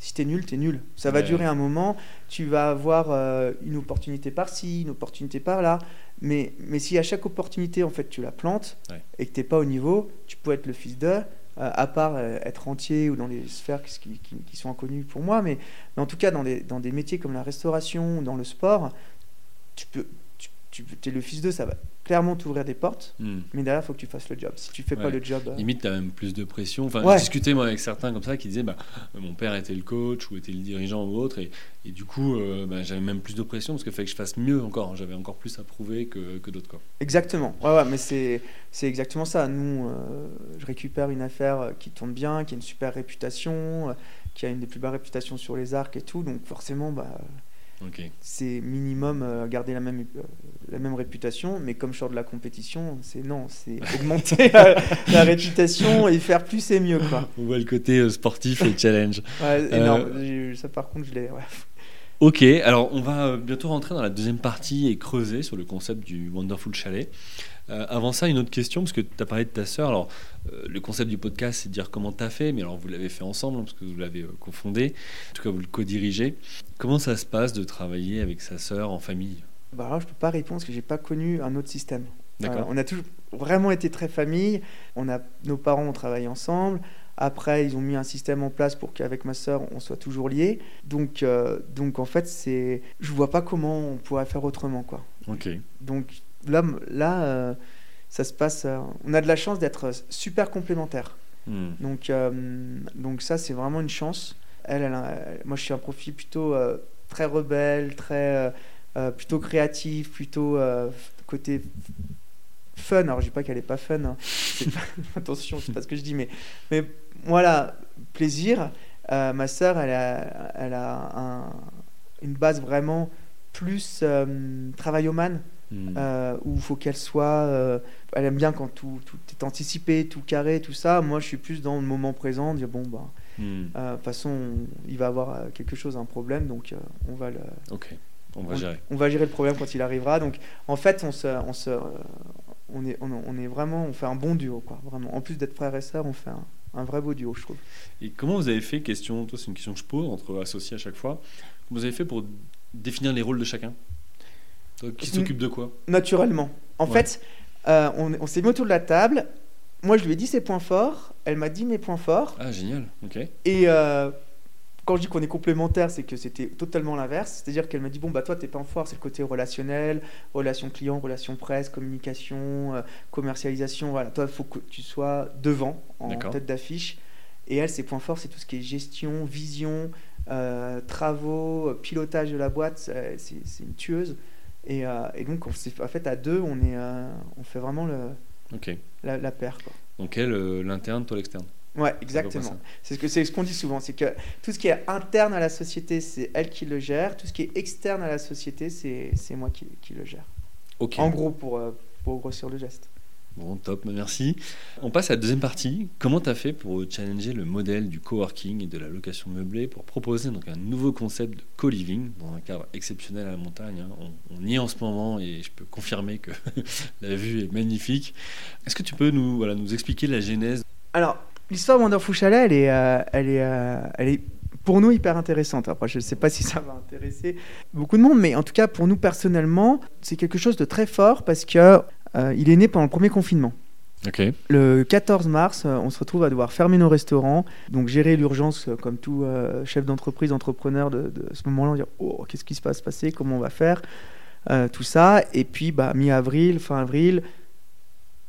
si tu es nul, tu es nul. Ça va Ouais. durer un moment, tu vas avoir euh, une opportunité par-ci, une opportunité par-là, mais, mais si à chaque opportunité, en fait, tu la plantes Ouais. et que tu n'es pas au niveau, tu peux être le fils de, euh, à part euh, être entier ou dans les sphères qui, qui- qui sont inconnues pour moi, mais, mais en tout cas, dans des, dans des métiers comme la restauration ou dans le sport, tu peux, tu, es le fils de, ça va clairement t'ouvrir des portes. Hmm. Mais derrière, il faut que tu fasses le job. Si tu fais pas le job. euh, Limite, tu as même plus de pression. Enfin, Ouais. j'ai discuté moi avec certains comme ça qui disaient bah, mon père était le coach ou était le dirigeant ou autre, et, et du coup, euh, bah, j'avais même plus de pression parce qu'il fallait que je fasse mieux encore. J'avais encore plus à prouver que, que d'autres. quoi. Exactement. Ouais, ouais, mais c'est, c'est exactement ça. Nous, euh, je récupère une affaire qui tourne bien, qui a une super réputation, euh, qui a une des plus belles réputations sur les arcs et tout. Donc forcément, bah, c'est minimum euh, garder la même, euh, la même réputation. Mais comme je sors de la compétition, c'est non, c'est [LAUGHS] augmenter la, réputation et faire plus et mieux. Quoi. On voit le côté euh, sportif et challenge. ouais, Ça, par contre, je l'ai. Ok, alors on va bientôt rentrer dans la deuxième partie et creuser sur le concept du Wonderful Chalet. Euh, avant ça, une autre question, parce que tu as parlé de ta sœur. Alors, euh, le concept du podcast, c'est de dire comment tu as fait, mais alors vous l'avez fait ensemble, parce que vous l'avez euh, cofondé. En tout cas, vous le co-dirigez. Comment ça se passe de travailler avec sa sœur en famille? Bah alors, je peux pas répondre parce que j'ai pas connu un autre système. on a toujours vraiment été très famille. On a, nos parents ont travaillé ensemble. Après, ils ont mis un système en place pour qu'avec ma sœur, on soit toujours liés. Donc, donc en fait, c'est, je vois pas comment on pourrait faire autrement, quoi. Ok. Donc, là, là euh, ça se passe. Euh, on a de la chance d'être super complémentaires. Hmm. Donc, euh, donc ça, c'est vraiment une chance. Elle, moi, je suis un profil plutôt très rebelle, très plutôt créatif, plutôt côté fun. Alors, je dis pas qu'elle est pas fun. Hein. [LAUGHS] Attention, c'est pas ce que je dis, mais, mais voilà, plaisir. ma sœur, elle a, elle a une base vraiment plus travail au man. Hmm. Euh, où il faut qu'elle soit. Euh, elle aime bien quand tout, tout, est anticipé, tout carré, tout ça. Moi, je suis plus dans le moment présent, dire bon, bah, euh, de toute façon, il va avoir quelque chose, un problème, donc on va le. Ok, on va gérer. On va gérer le problème quand il arrivera. Donc, en fait, on se. On se on est, on, est vraiment, on fait un bon duo, quoi, vraiment. En plus d'être frère et sœur, on fait un, un, vrai beau duo, je trouve. Et comment vous avez fait, question, toi c'est une question que je pose, entre associés à chaque fois, comment vous avez fait pour définir les rôles de chacun? Qui s'occupe de quoi? Naturellement. En fait, euh, on, s'est mis autour de la table. Moi, je lui ai dit ses points forts. Elle m'a dit mes points forts. Ah, génial. Ok. Et euh, quand je dis qu'on est complémentaires, c'est que c'était totalement l'inverse. C'est-à-dire qu'elle m'a dit bon, bah toi, tes points forts, c'est le côté relationnel, relation client, relation presse, communication, euh, commercialisation. Voilà, toi, il faut que tu sois devant, en tête d'affiche. Et elle, ses points forts, c'est tout ce qui est gestion, vision, travaux, pilotage de la boîte. C'est une tueuse. Et, euh, et, donc, en fait, à deux, on, est, euh, on fait vraiment le, la, la, paire. Quoi. Donc, elle, euh, l'interne, toi, l'externe? Ouais, exactement. C'est ce que c'est ce qu'on dit souvent, c'est que tout ce qui est interne à la société, c'est elle qui le gère. Tout ce qui est externe à la société, c'est moi qui, qui, le gère. Ok. En gros, pour, pour grossir le geste. Bon, top, merci. On passe à la deuxième partie. Comment tu as fait pour challenger le modèle du coworking et de la location meublée pour proposer donc un nouveau concept de co-living dans un cadre exceptionnel à la montagne hein? on, y est en ce moment et je peux confirmer que [LAUGHS] la vue est magnifique. Est-ce que tu peux nous, voilà, nous expliquer la genèse? Alors, l'histoire de Wonderful Chalet, elle est, euh, elle, est, euh, elle est pour nous hyper intéressante. Après, je ne sais pas si ça va intéresser beaucoup de monde, mais en tout cas, pour nous personnellement, c'est quelque chose de très fort parce que euh, il est né pendant le premier confinement. Le 14 mars, on se retrouve à devoir fermer nos restaurants, donc gérer l'urgence comme tout chef d'entreprise, entrepreneur de, ce moment-là, dire oh, qu'est-ce qui se passe passer, comment on va faire, tout ça. Et puis, bah, mi-avril, fin avril,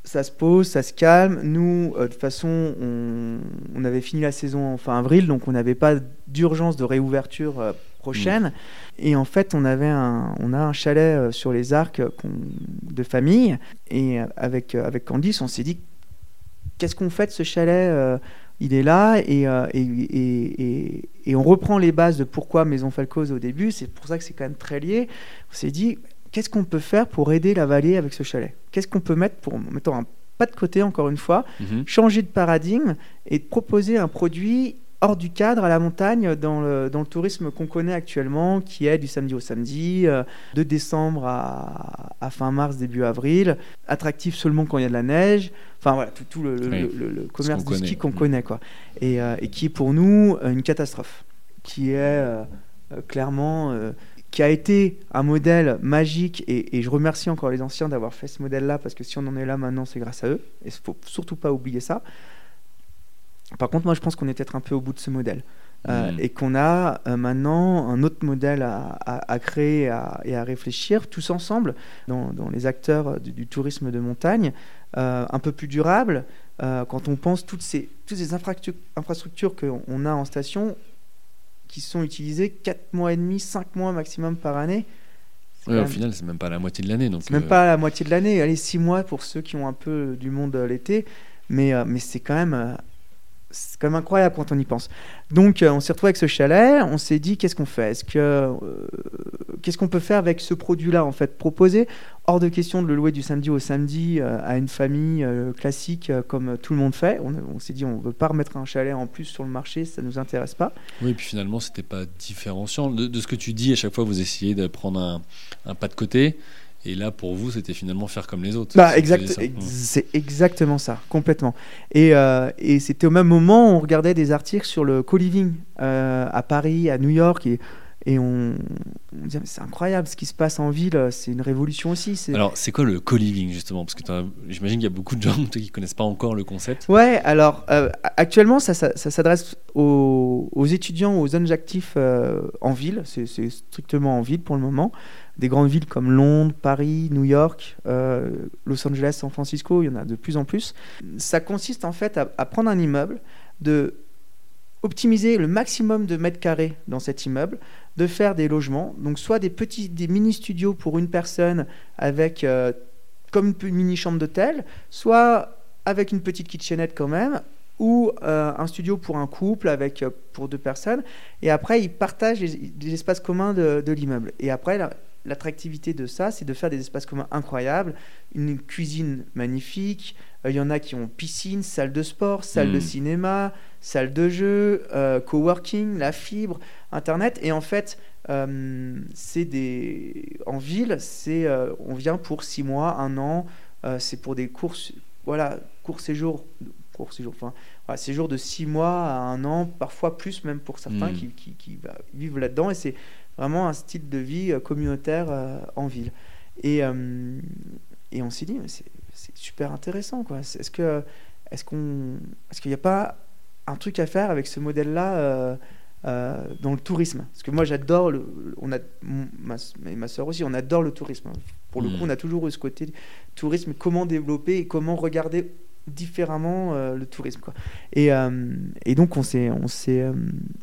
ça se pose, ça se calme. Nous, de toute façon, on, avait fini la saison en fin avril, donc on n'avait pas d'urgence de réouverture prochaine. Et en fait, on, avait un, on a un chalet euh, sur les arcs euh, de famille. Et euh, avec, avec Candice, on s'est dit qu'est-ce qu'on fait de ce chalet Il est là et, et, et, on reprend les bases de pourquoi Maison Falcoz au début. C'est pour ça que c'est quand même très lié. On s'est dit qu'est-ce qu'on peut faire pour aider la vallée avec ce chalet? Qu'est-ce qu'on peut mettre pour, mettons un pas de côté encore une fois, mhm. changer de paradigme et proposer un produit hors du cadre à la montagne dans le, dans le tourisme qu'on connaît actuellement, qui est du samedi au samedi, euh, de décembre à, à, fin mars, début avril, attractif seulement quand il y a de la neige. Enfin voilà, tout, tout le, le, commerce du ski qu'on mm. connaît, quoi. Et, euh, et, qui est pour nous une catastrophe, qui est euh, clairement qui a été un modèle magique, et, et, je remercie encore les anciens d'avoir fait ce modèle-là, parce que si on en est là maintenant, c'est grâce à eux, et il ne faut surtout pas oublier ça. Par contre, moi, je pense qu'on est peut-être un peu au bout de ce modèle. Euh, hmm. Et qu'on a euh, maintenant un autre modèle à, créer et à, réfléchir tous ensemble dans, les acteurs du, tourisme de montagne, euh, un peu plus durable. quand on pense toutes ces, toutes ces infrastructures qu'on a en station qui sont utilisées 4 mois et demi, 5 mois maximum par année. au final, c'est même pas la moitié de l'année. C'est même pas la moitié de l'année. Allez, 6 mois pour ceux qui ont un peu du monde l'été. Mais, mais c'est quand même c'est quand même incroyable quand on y pense. Donc, euh, on s'est retrouvé avec ce chalet. On s'est dit, qu'est-ce qu'on fait? Est-ce que euh, qu'est-ce qu'on peut faire avec ce produit-là En fait, proposer hors de question de le louer du samedi au samedi euh, à une famille classique comme tout le monde fait. On, s'est dit, on veut pas remettre un chalet en plus sur le marché, ça nous intéresse pas. Oui, et puis finalement, c'était pas différenciant de, ce que tu dis. À chaque fois, vous essayez de prendre un pas de côté. Et là, pour vous, c'était finalement faire comme les autres. Bah, exact, c'est exactement ça, complètement. Et, euh, et c'était au même moment, où on regardait des articles sur le co-living euh, à Paris, à New York, et, et on, on disait, c'est incroyable ce qui se passe en ville, c'est une révolution aussi. Alors, c'est quoi le co-living, justement? Parce que j'imagine qu'il y a beaucoup de gens qui ne connaissent pas encore le concept. Ouais, alors, euh, actuellement, ça, ça, s'adresse aux, aux, étudiants, aux jeunes actifs en ville, c'est strictement en ville pour le moment des grandes villes comme Londres, Paris, New York, euh, Los Angeles, San Francisco, il y en a de plus en plus. Ça consiste en fait à, prendre un immeuble, de optimiser le maximum de mètres carrés dans cet immeuble, de faire des logements, donc soit des petits, des mini studios pour une personne avec euh, comme une mini chambre d'hôtel, soit avec une petite kitchenette quand même, ou euh, un studio pour un couple avec pour deux personnes. Et après, ils partagent les, espaces communs de, de l'immeuble. Et après, l'attractivité de ça, c'est de faire des espaces communs incroyables, une cuisine magnifique. Euh, il y en a qui ont piscine, salle de sport, salle de hmm. cinéma, salle de jeu, euh, coworking, la fibre, internet. Et en fait, euh, c'est des en ville, c'est on vient pour six mois, un an. c'est pour des courses, voilà, court séjour, court séjour, enfin, séjour de six mois à un an, parfois plus même pour certains hmm. qui, qui, qui bah, vivent là-dedans. Et c'est vraiment un style de vie euh, communautaire euh, en ville. Et, euh, et on s'est dit, c'est super intéressant. Est-ce que est-ce qu'on est-ce qu'il n'y a pas un truc à faire avec ce modèle-là dans le tourisme? Parce que moi, j'adore le, on a ma, ma soeur aussi, on adore le tourisme. Pour le coup, mmh. on a toujours eu ce côté tourisme, comment développer et comment regarder différemment euh, le tourisme. Quoi. Et, euh, et donc, on s'est, on s'est euh,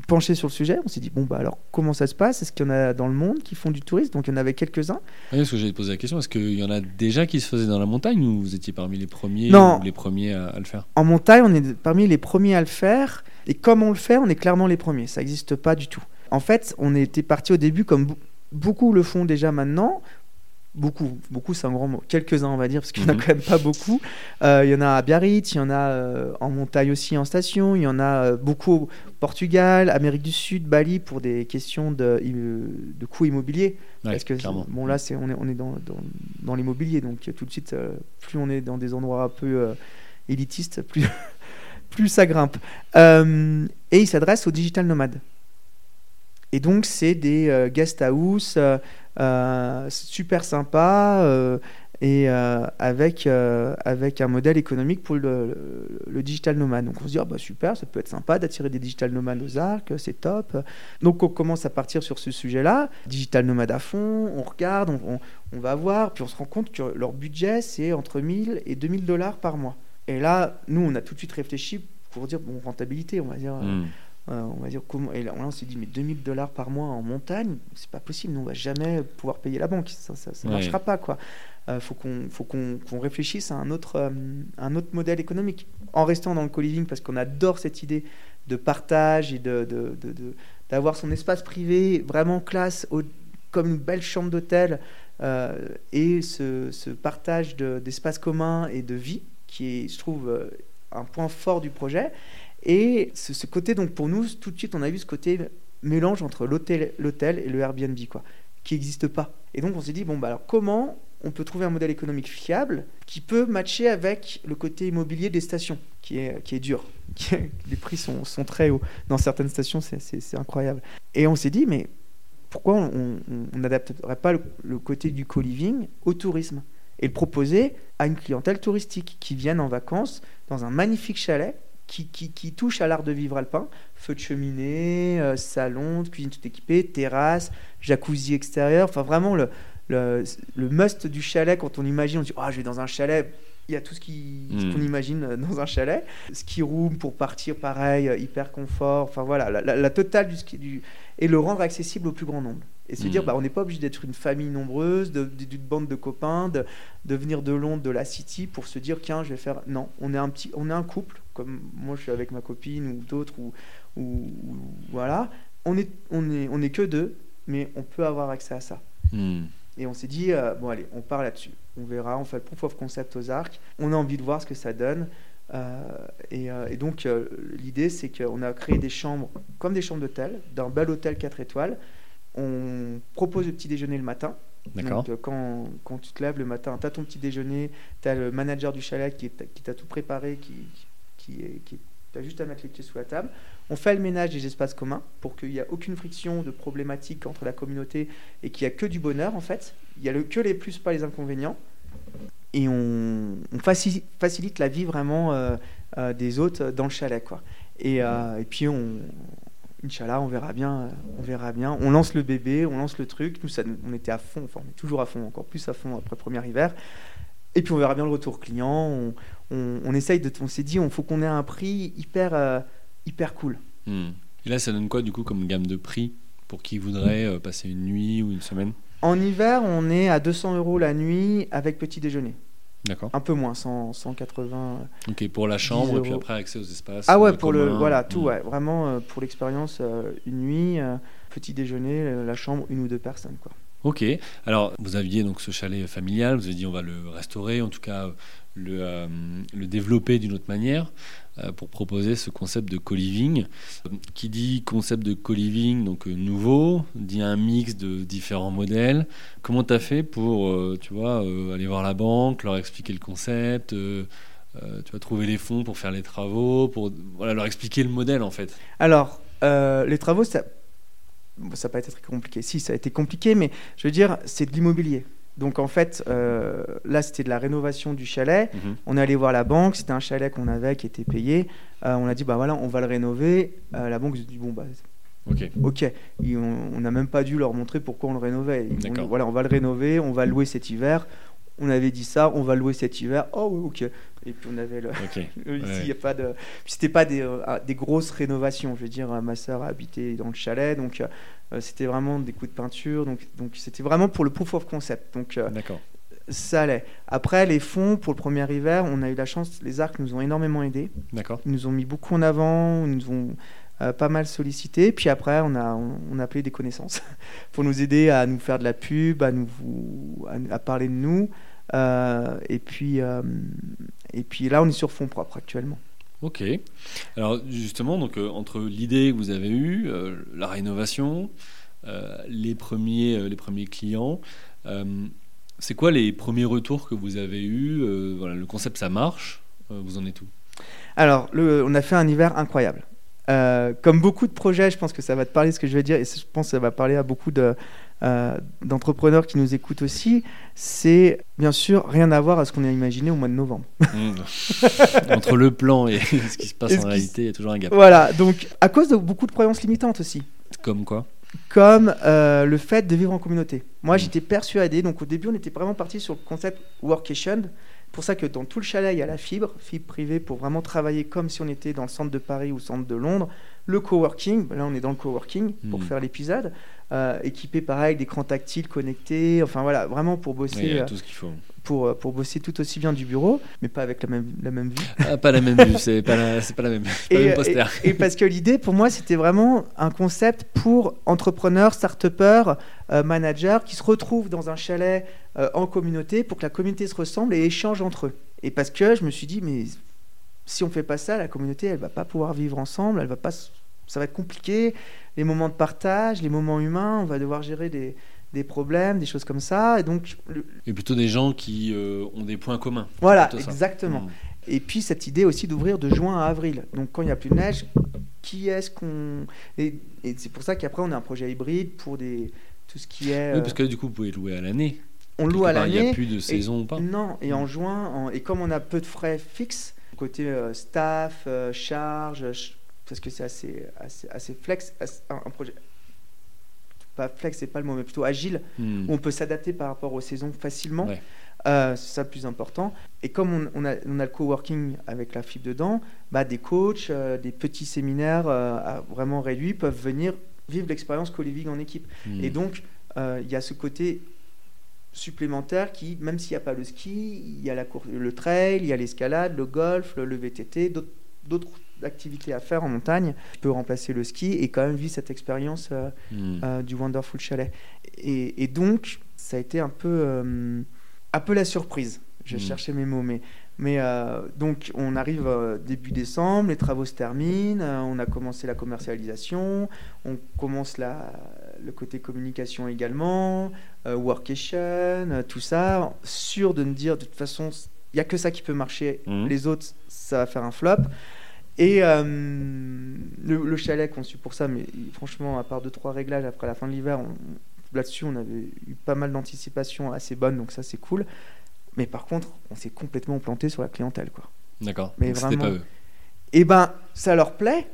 penché sur le sujet. On s'est dit, bon, bah alors, comment ça se passe? Est-ce qu'il y en a dans le monde qui font du tourisme? Donc, il y en avait quelques-uns. Oui, parce que j'allais poser la question est-ce qu'il y en a déjà qui se faisaient dans la montagne ou vous étiez parmi les premiers, non. les premiers à, le faire? En montagne, on est parmi les premiers à le faire. Et comme on le fait, on est clairement les premiers. Ça n'existe pas du tout. En fait, on était parti au début comme beaucoup le font déjà maintenant, Beaucoup, beaucoup c'est un grand mot. Quelques-uns, on va dire, parce qu'il n'y en a mhm. quand même pas beaucoup. Euh, il y en a à Biarritz, il y en a euh, en montagne aussi en station, il y en a euh, beaucoup au Portugal, Amérique du Sud, Bali, pour des questions de, de coûts immobiliers. parce que, bon, là, c'est, on est, on est dans, dans, dans l'immobilier, donc tout de suite, plus on est dans des endroits un peu élitistes, plus, [LAUGHS] plus ça grimpe. et il s'adresse aux digital nomades. Et donc, c'est des guest house super sympa euh, et euh, avec, avec un modèle économique pour le, digital nomade. Donc on se dit, ah bah super, ça peut être sympa d'attirer des digital nomades aux arcs, c'est top. Donc on commence à partir sur ce sujet-là, digital nomade à fond, on regarde, on, on, va voir, puis on se rend compte que leur budget, c'est entre 1000 et 2000 dollars par mois. Et là, nous, on a tout de suite réfléchi pour dire, bon, rentabilité, on va dire. Hmm. Euh, on va dire comment et là, on s'est dit mais 2000 dollars par mois en montagne c'est pas possible nous on va jamais pouvoir payer la banque. Ça ça, marchera pas quoi. Euh, faut qu'on faut qu'on réfléchisse à un autre euh, un autre modèle économique. En restant dans le co-living parce qu'on adore cette idée de partage et de d'avoir son espace privé vraiment classe comme une belle chambre d'hôtel et ce, ce partage d'espace commun et de vie qui est je trouve un point fort du projet et ce, côté, donc pour nous, tout de suite, on a vu ce côté mélange entre l'hôtel, et le Airbnb, quoi, qui n'existe pas. Et donc on s'est dit, bon, bah alors comment on peut trouver un modèle économique fiable qui peut matcher avec le côté immobilier des stations, qui est, qui est dur. [LAUGHS] les prix sont, sont, très hauts. Dans certaines stations, c'est, incroyable. Et on s'est dit, mais pourquoi on n'adapterait pas le, le, côté du co-living au tourisme et le proposer à une clientèle touristique qui vienne en vacances dans un magnifique chalet qui, touche à l'art de vivre alpin. Feu de cheminée, euh, salon, cuisine tout équipée, terrasse, jacuzzi extérieur. Enfin, vraiment, le, le, must du chalet, quand on imagine, on dit oh, je vais dans un chalet. Il y a tout ce hmm. qu'on imagine euh, dans un chalet. Ski room pour partir, pareil, euh, hyper confort. Enfin voilà, la, totale du ski. Du... Et le rendre accessible au plus grand nombre et se dire hmm. bah, on n'est pas obligé d'être une famille nombreuse, d'une bande de copains, de, de, venir de Londres, de la City pour se dire tiens je vais faire non on est un petit on est un couple comme moi je suis avec ma copine ou d'autres, ou, ou, voilà, on est, on, est, on est que deux, mais on peut avoir accès à ça. Hmm. Et on s'est dit, euh, bon allez, on part là-dessus. On verra, on fait le proof of concept aux arcs. On a envie de voir ce que ça donne. Euh, euh, et, donc l'idée, c'est qu'on a créé des chambres comme des chambres d'hôtel, d'un bel hôtel 4 étoiles. On propose le petit déjeuner le matin. Donc quand, quand, tu te lèves le matin, tu as ton petit déjeuner, tu as le manager du chalet qui, qui t'a tout préparé, qui, qui, est, juste à mettre les pieds sous la table. On fait le ménage des espaces communs pour qu'il n'y ait aucune friction de problématique entre la communauté et qu'il n'y a que du bonheur en fait. Il n'y a le, que les plus, pas les inconvénients. Et on, facilite, la vie vraiment euh, euh, des hôtes dans le chalet. Quoi. Et, euh, puis on, Inch'Allah, on verra bien, on verra bien. On lance le bébé, on lance le truc. Nous, ça, on était à fond, enfin, on est toujours à fond, encore plus à fond après premier hiver. Et puis on verra bien le retour client. On, on, essaye de, on s'est dit, il faut qu'on ait un prix hyper, euh, hyper cool. Hmm. Et là, ça donne quoi du coup comme gamme de prix pour qui voudrait euh, passer une nuit ou une semaine? En hiver, on est à 200 euros la nuit avec petit déjeuner. D'accord. Un peu moins, 180. Ok, pour la chambre et puis après accès aux espaces. Ah ouais, pour le voilà tout, hmm. ouais, vraiment euh, pour l'expérience une nuit, petit déjeuner, la chambre une ou deux personnes quoi. Ok, alors vous aviez donc ce chalet familial, vous avez dit on va le restaurer, en tout cas le, euh, développer d'une autre manière euh, pour proposer ce concept de co-living. Qui dit concept de co-living, donc euh, nouveau, dit un mix de différents modèles. Comment tu as fait pour, tu vois, aller voir la banque, leur expliquer le concept tu vas trouver les fonds pour faire les travaux, pour leur expliquer le modèle en fait? Alors, les travaux, ça ça n'a pas été très compliqué. Si, ça a été compliqué, mais je veux dire, c'est de l'immobilier. Donc en fait, euh, là, c'était de la rénovation du chalet. Mhm. On est allé voir la banque. C'était un chalet qu'on avait qui était payé. Euh, on a dit, bah voilà, on va le rénover. Euh, la banque a dit, bon, bah. Ok. Ok. on n'a même pas dû leur montrer pourquoi on le rénovait. On, voilà, on va le rénover, on va le louer cet hiver on avait dit ça, on va louer cet hiver. Oh oui, ok. Et puis on avait le. [LAUGHS] Ici, il a pas de. c'était pas des, euh, des, grosses rénovations. Je veux dire, ma sœur habitait dans le chalet, donc euh, c'était vraiment des coups de peinture. Donc, donc c'était vraiment pour le proof of concept. Donc, euh, D'accord. Ça allait. Après, les fonds pour le premier hiver, on a eu la chance. Les arcs nous ont énormément aidés. D'accord. Ils nous ont mis beaucoup en avant. Ils nous ont pas mal sollicité. Puis après, on a, on, a appelé des connaissances [LAUGHS] pour nous aider à nous faire de la pub, à, nous, à parler de nous. Euh, et, puis, euh, et puis là, on est sur fond propre actuellement. Ok. Alors justement, donc, euh, entre l'idée que vous avez eue, la rénovation, les, premiers, les premiers clients, c'est quoi les premiers retours que vous avez eus voilà, Le concept, ça marche Vous en êtes où? Alors, le, on a fait un hiver incroyable. Comme beaucoup de projets, je pense que ça va te parler ce que je vais dire, et je pense que ça va parler à beaucoup de, euh, d'entrepreneurs qui nous écoutent aussi, c'est bien sûr rien à voir à ce qu'on a imaginé au mois de novembre. Mmh. [LAUGHS] Entre le plan et [LAUGHS] ce qui se passe en réalité, il y a toujours un gap. Voilà, donc à cause de beaucoup de croyances limitantes aussi. Comme quoi Comme euh, le fait de vivre en communauté. Moi, mmh. j'étais persuadé, donc au début, on était vraiment parti sur le concept workation. Pour ça que dans tout le chalet, il y a la fibre, fibre privée, pour vraiment travailler comme si on était dans le centre de Paris ou le centre de Londres. Le coworking, là on est dans le coworking pour mmh. faire l'épisode. Euh, équipé pareil d'écrans tactiles connectés, enfin voilà, vraiment pour bosser. Euh, tout ce qu'il faut. Pour, euh, pour bosser tout aussi bien du bureau, mais pas avec la même, la même vue. Ah, pas la même vue, c'est pas, la, pas la même, et, même poster. Et, parce que l'idée, pour moi, c'était vraiment un concept pour entrepreneurs, start-upers, managers qui se retrouvent dans un chalet en communauté pour que la communauté se ressemble et échange entre eux. Et parce que je me suis dit, mais si on fait pas ça, la communauté, elle va pas pouvoir vivre ensemble, elle va pas ça va être compliqué. Les moments de partage, les moments humains, on va devoir gérer des, des problèmes, des choses comme ça. Et donc, et plutôt des gens qui euh, ont des points communs. Voilà, exactement. Hmm. Et puis cette idée aussi d'ouvrir de juin à avril. Donc quand il n'y a plus de neige, qui est-ce qu'on et, c'est pour ça qu'après on a un projet hybride pour des tout ce qui est. Oui, parce que du coup vous pouvez louer à l'année. On loue à l'année. Il n'y a plus de saison ou pas Non, et en juin, et comme on a peu de frais fixes, côté euh, staff, euh, charges, parce que c'est assez, assez, flex, un, projet pas flex, c'est pas le mot, mais plutôt agile, hmm. où on peut s'adapter par rapport aux saisons facilement. Euh, c'est ça le plus important. Et comme on, a, on, a, le coworking avec la fibre dedans, bah, des coachs, euh, des petits séminaires euh, vraiment réduits peuvent venir vivre l'expérience co-living en équipe. Hmm. Et donc, il y a ce côté supplémentaire qui, même s'il n'y a pas le ski, il y a la cour le trail, il y a l'escalade, le golf, le, le VTT, d'autres activités à faire en montagne, tu peux remplacer le ski et quand même vivre cette expérience hmm. du Wonderful Chalet. Et, donc, ça a été un peu, un peu la surprise. Je hmm. cherchais mes mots, mais mais euh, donc, on arrive euh, début décembre, les travaux se terminent, euh, on a commencé la commercialisation, on commence la, le côté communication également, workation, tout ça, sûr de me dire de toute façon, il n'y a que ça qui peut marcher, mmh. les autres, ça va faire un flop. Et le, chalet conçu pour ça, mais franchement, à part deux, trois réglages après la fin de l'hiver, là-dessus, on avait eu pas mal d'anticipation assez bonne, donc ça, c'est cool. Mais par contre, on s'est complètement planté sur la clientèle, quoi. D'accord. Mais vraiment. Pas eux. Et eh ben, ça leur plaît.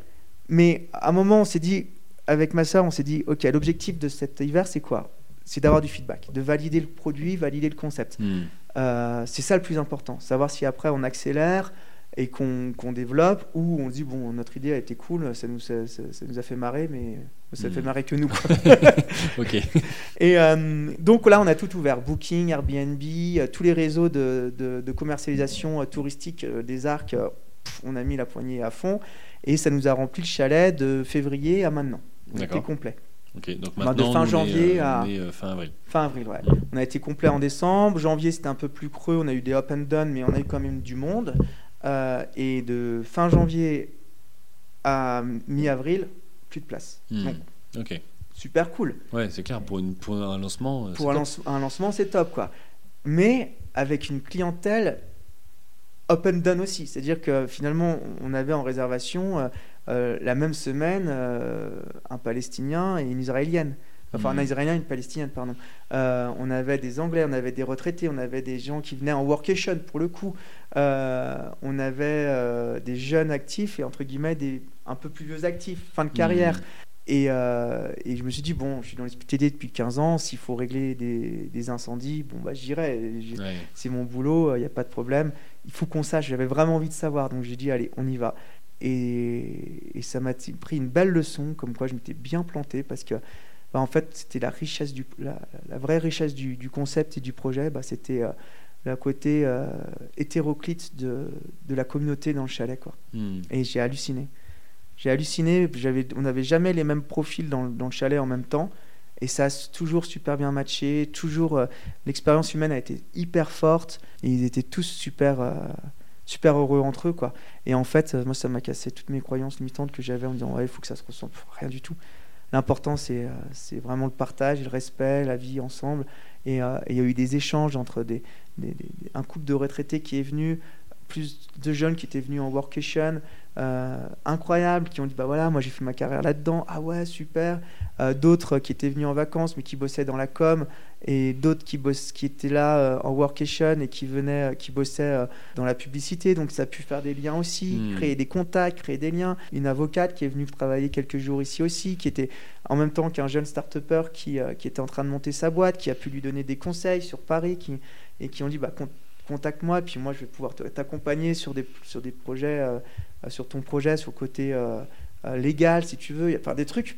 Mais à un moment, on s'est dit, avec ma soeur, on s'est dit, ok, l'objectif de cet hiver, c'est quoi? C'est d'avoir du feedback, de valider le produit, valider le concept. Hmm. Euh, c'est ça le plus important. Savoir si après on accélère, et qu'on développe, ou on dit, bon, notre idée a été cool, ça nous, ça, nous a fait marrer, mais ça fait hmm. marrer que nous. [LAUGHS] ok. [LAUGHS] Et euh, donc là, on a tout ouvert Booking, Airbnb, euh, tous les réseaux de, de, commercialisation touristique des arcs, on a mis la poignée à fond, et ça nous a rempli le chalet de février à maintenant. On était complet. Ok, donc maintenant, de fin janvier à fin avril. Fin avril, ouais. Hmm. On a été complet en décembre. Janvier, c'était un peu plus creux. On a eu des up and down, mais on a eu quand même du monde. Euh, et de fin janvier à mi-avril, plus de place. Hmm. ok. Super cool. Ouais, c'est clair, pour, une, pour un lancement. Euh, pour un, un, lancement, c'est top, quoi. Mais avec une clientèle open down aussi. C'est-à-dire que finalement, on avait en réservation euh, la même semaine un Palestinien et une Israélienne. Enfin, un hmm. Israélien et une Palestinienne, pardon. Euh, on avait des Anglais, on avait des retraités, on avait des gens qui venaient en workation, pour le coup. Euh, on avait euh, des jeunes actifs et, entre guillemets, des un peu plus vieux actifs, fin de carrière. Hmm. Et, et, je me suis dit, bon, je suis dans les depuis 15 ans, s'il faut régler des, des, incendies, bon, bah, j'irai. C'est mon boulot, il n'y a pas de problème. Il faut qu'on sache, j'avais vraiment envie de savoir. Donc j'ai dit, allez, on y va. Et, et ça m'a pris une belle leçon, comme quoi je m'étais bien planté, parce que bah, en fait, c'était la richesse du, la, vraie richesse du, concept et du projet, bah, c'était euh, le côté euh, hétéroclite de, de, la communauté dans le chalet, quoi. Hmm. Et j'ai halluciné. J'ai halluciné. J'avais, on n'avait jamais les mêmes profils dans, dans, le chalet en même temps. Et ça a toujours super bien matché. Toujours, euh, l'expérience humaine a été hyper forte. Et ils étaient tous super, super heureux entre eux, quoi. Et en fait, moi, ça m'a cassé toutes mes croyances limitantes que j'avais en disant, ouais, il faut que ça se ressemble. Rien du tout. L'important, euh, c'est vraiment le partage, le respect, la vie ensemble. Et euh, il y a eu des échanges entre des, un couple de retraités qui est venu, plus de jeunes qui étaient venus en workation, euh, incroyables, qui ont dit bah voilà, moi j'ai fait ma carrière là-dedans, ah ouais, super. D'autres qui étaient venus en vacances mais qui bossaient dans la com, et d'autres qui, qui étaient là euh, en workation et qui venaient, euh, qui bossaient euh, dans la publicité. Donc ça a pu faire des liens aussi, hmm. créer des contacts, créer des liens. Une avocate qui est venue travailler quelques jours ici aussi, qui était en même temps qu'un jeune start-upper qui, qui était en train de monter sa boîte, qui a pu lui donner des conseils sur Paris qui, et qui ont dit bah, contacte-moi, puis moi je vais pouvoir t'accompagner sur des, sur des projets, sur ton projet, sur le côté légal si tu veux. Enfin, des trucs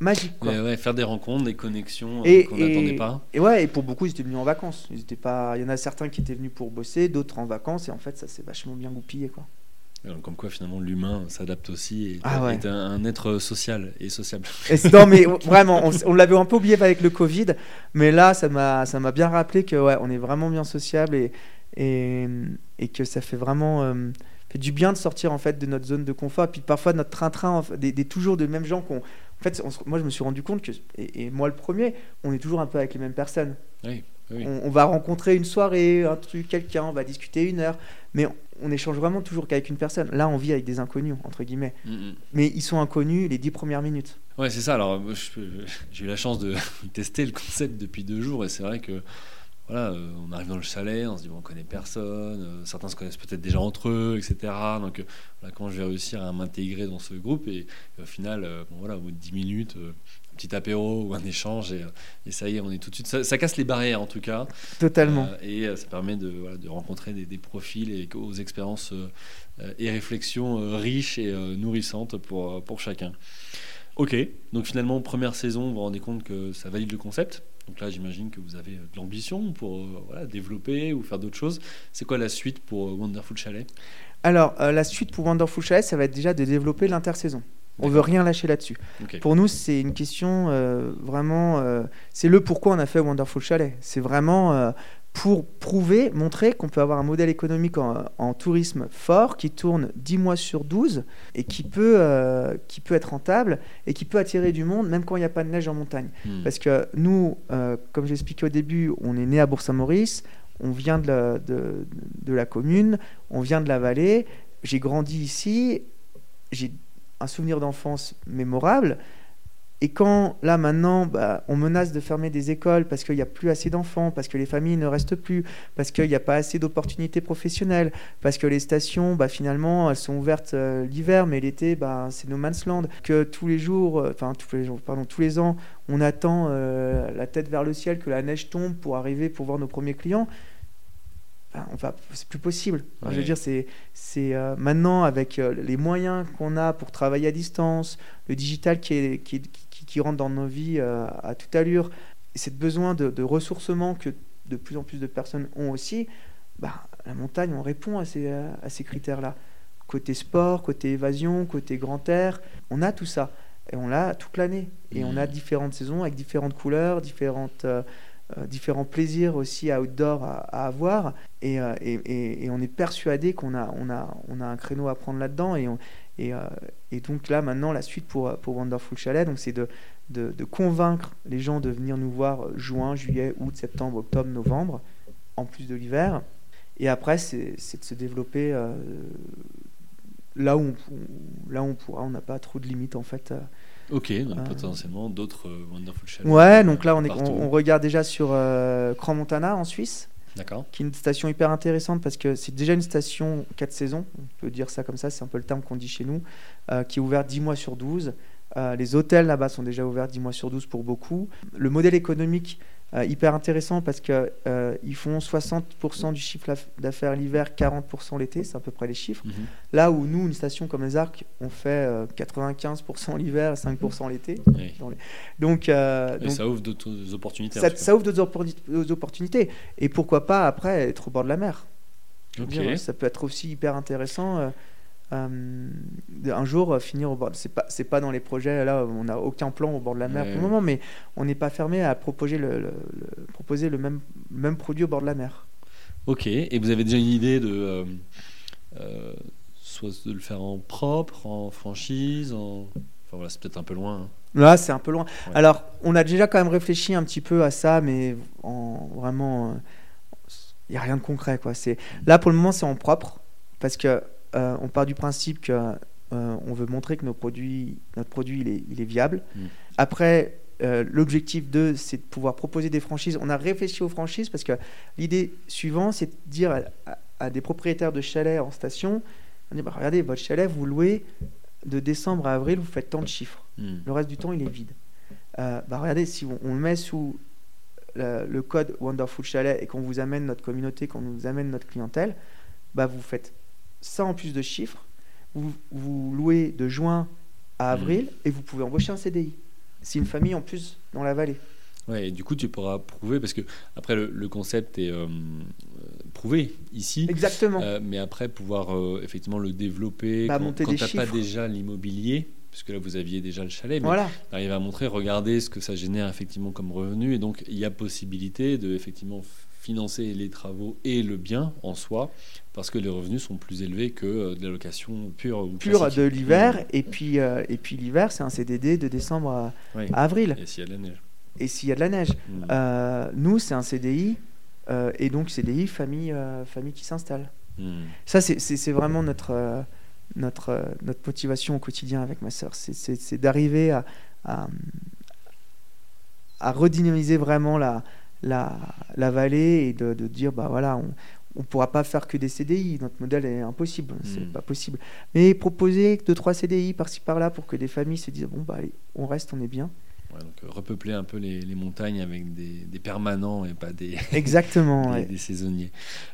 magique. Quoi. faire des rencontres, des connexions euh, qu'on n'attendait pas. Et ouais, et pour beaucoup, ils étaient venus en vacances. Ils étaient pas. Il y en a certains qui étaient venus pour bosser, d'autres en vacances, et en fait, ça s'est vachement bien goupillé, quoi. comme quoi, finalement, l'humain s'adapte aussi et ah est un, être social et sociable. non, mais [LAUGHS] [LAUGHS] vraiment, on, l'avait un peu oublié avec le Covid, mais là, ça m'a, ça m'a bien rappelé que ouais, on est vraiment bien sociable et, et, et que ça fait vraiment. Euh, fait du bien de sortir en fait de notre zone de confort. Et puis parfois notre train-train, des, des, toujours de mêmes gens qu'on en fait, moi, je me suis rendu compte que, et, moi le premier, on est toujours un peu avec les mêmes personnes. On, va rencontrer une soirée, un truc, quelqu'un, on va discuter une heure, mais on, échange vraiment toujours qu'avec une personne. Là, on vit avec des inconnus, entre guillemets. Mm, mm. Mais ils sont inconnus les dix premières minutes. Ouais, c'est ça. Alors, [LAUGHS] j'ai eu la chance de [LAUGHS] tester le concept depuis deux jours, et c'est vrai que voilà, euh, on arrive dans le chalet, on se dit bon, on connaît personne, euh, certains se connaissent peut-être déjà entre eux, etc. Donc euh, comment je vais réussir à m'intégrer dans ce groupe et, au final, bon, voilà, au bout de 10 minutes, un petit apéro ou un échange et, ça y est, on est tout de suite. Ça, casse les barrières en tout cas. Totalement. et ça permet de, de rencontrer des, des, profils et aux expériences et réflexions riches et nourrissantes pour, pour chacun. Ok, donc finalement, première saison, vous vous rendez compte que ça valide le concept? Donc là, j'imagine que vous avez de l'ambition pour voilà, développer ou faire d'autres choses. C'est quoi la suite pour Wonderful Chalet? Alors, la suite pour Wonderful Chalet, ça va être déjà de développer l'intersaison. On veut rien lâcher là-dessus. Pour nous, c'est une question euh, vraiment. Euh, c'est le pourquoi on a fait Wonderful Chalet. C'est vraiment euh, pour prouver, montrer qu'on peut avoir un modèle économique en, tourisme fort qui tourne 10 mois sur 12 et qui peut, qui peut être rentable et qui peut attirer du monde même quand il n'y a pas de neige en montagne. Hmm. Parce que nous, comme j'ai expliqué au début, on est né à Bourg-Saint-Maurice, on vient de la, de, de la commune, on vient de la vallée. J'ai grandi ici, j'ai un souvenir d'enfance mémorable. Et quand, là, maintenant, bah, on menace de fermer des écoles parce qu'il n'y a plus assez d'enfants, parce que les familles ne restent plus, parce qu'il n'y a pas assez d'opportunités professionnelles, parce que les stations, bah, finalement, elles sont ouvertes euh, l'hiver, mais l'été, bah, c'est no man's land, que tous les jours, euh, enfin, tous les jours, pardon, tous les ans, on attend euh, la tête vers le ciel, que la neige tombe pour arriver, pour voir nos premiers clients c'est plus possible. Je veux dire, c'est, euh, maintenant avec les moyens qu'on a pour travailler à distance, le digital qui, est, qui, qui, rentre dans nos vies euh, à toute allure, et ce besoin de, ressourcement que de plus en plus de personnes ont aussi, bah, la montagne, on répond à ces, à ces critères-là. Côté sport, côté évasion, côté grand air, on a tout ça. Et on l'a toute l'année. Et on a mmh. différentes saisons avec différentes couleurs, différentes euh, différents plaisirs aussi outdoor à, à avoir. Euh, et, et, on est persuadé qu'on a, on a, on a un créneau à prendre là-dedans. Et, et, euh, et, donc là, maintenant, la suite pour, pour Wonderful Chalet, donc c'est de, de, de, convaincre les gens de venir nous voir juin, juillet, août, septembre, octobre, novembre, en plus de l'hiver. Et après, c'est de se développer là, où on, là où on pourra. On n'a pas trop de limites, en fait. Ok, donc potentiellement d'autres euh, Wonderful Chalets. Ouais, donc là on, est, on, regarde déjà sur euh, Montana en Suisse. Qui est une station hyper intéressante parce que c'est déjà une station 4 saisons, on peut dire ça comme ça, c'est un peu le terme qu'on dit chez nous, euh, qui est ouverte 10 mois sur 12. Euh, les hôtels là-bas sont déjà ouverts 10 mois sur 12 pour beaucoup. Le modèle économique euh, hyper intéressant parce qu'ils euh, font 60% du chiffre d'affaires l'hiver, 40% l'été, c'est à peu près les chiffres. Mhm. Là où nous, une station comme les Arcs, on fait 95% l'hiver, 5% l'été. Donc, ça ouvre d'autres opportunités. Ça, ouvre d'autres opportunités. Et pourquoi pas après être au bord de la mer. ça peut être aussi hyper intéressant. Euh, un jour euh, finir au bord. C'est pas c'est pas dans les projets là. On n'a aucun plan au bord de la mer pour le moment, mais on n'est pas fermé à proposer le, proposer le même même produit au bord de la mer. Ok. Et vous avez déjà une idée de euh, soit de le faire en propre, en franchise, en enfin voilà, c'est peut-être un peu loin. Hein. Là, c'est un peu loin. Alors, on a déjà quand même réfléchi un petit peu à ça, mais en vraiment, il n'y a rien de concret quoi. C'est là pour le moment, c'est en propre parce que euh, on part du principe que euh, on veut montrer que nos produits, notre produit il est, viable. Mm. Après, euh, l'objectif 2, c'est de pouvoir proposer des franchises. On a réfléchi aux franchises parce que l'idée suivante, c'est de dire à, des propriétaires de chalets en station, on dit, bah, regardez, votre chalet, vous louez de décembre à avril, vous faites tant de chiffres. Mm. Le reste du temps, il est vide. bah, regardez, si on, le met sous le, code Wonderful Chalet et qu'on vous amène notre communauté, qu'on nous amène notre clientèle, bah, vous faites ça en plus de chiffres, vous, vous louez de juin à hmm. avril et vous pouvez embaucher un CDI. C'est une famille en plus dans la vallée. Ouais, et du coup, tu pourras prouver, parce que après, le, concept est euh, prouvé ici. Exactement. Euh, mais après, pouvoir euh, effectivement le développer bah, quand, tu n'as pas déjà l'immobilier, puisque là, vous aviez déjà le chalet, mais voilà. arriver à montrer, regarder ce que ça génère effectivement comme revenu. Et donc, il y a possibilité de effectivement financer les travaux et le bien en soi, parce que les revenus sont plus élevés que euh, de la location pure. Ou pure de l'hiver, et puis, euh, et puis l'hiver, c'est un CDD de décembre à, avril. Et s'il y a de la neige. Et s'il y a de la neige. Mmh. Euh, nous, c'est un CDI, et donc CDI, famille, famille qui s'installe. Mmh. Ça, c'est vraiment notre, notre, notre motivation au quotidien avec ma sœur. C'est d'arriver à, à, à redynamiser vraiment la, la, la vallée et de, de, dire bah voilà on ne pourra pas faire que des CDI notre modèle est impossible c'est hmm. pas possible. Mais proposer deux trois CDI par-ci par-là pour que des familles se disent bon bah on reste on est bien. Donc euh, repeupler un peu les, les montagnes avec des, des, permanents et pas des [LAUGHS] exactement des, saisonniers.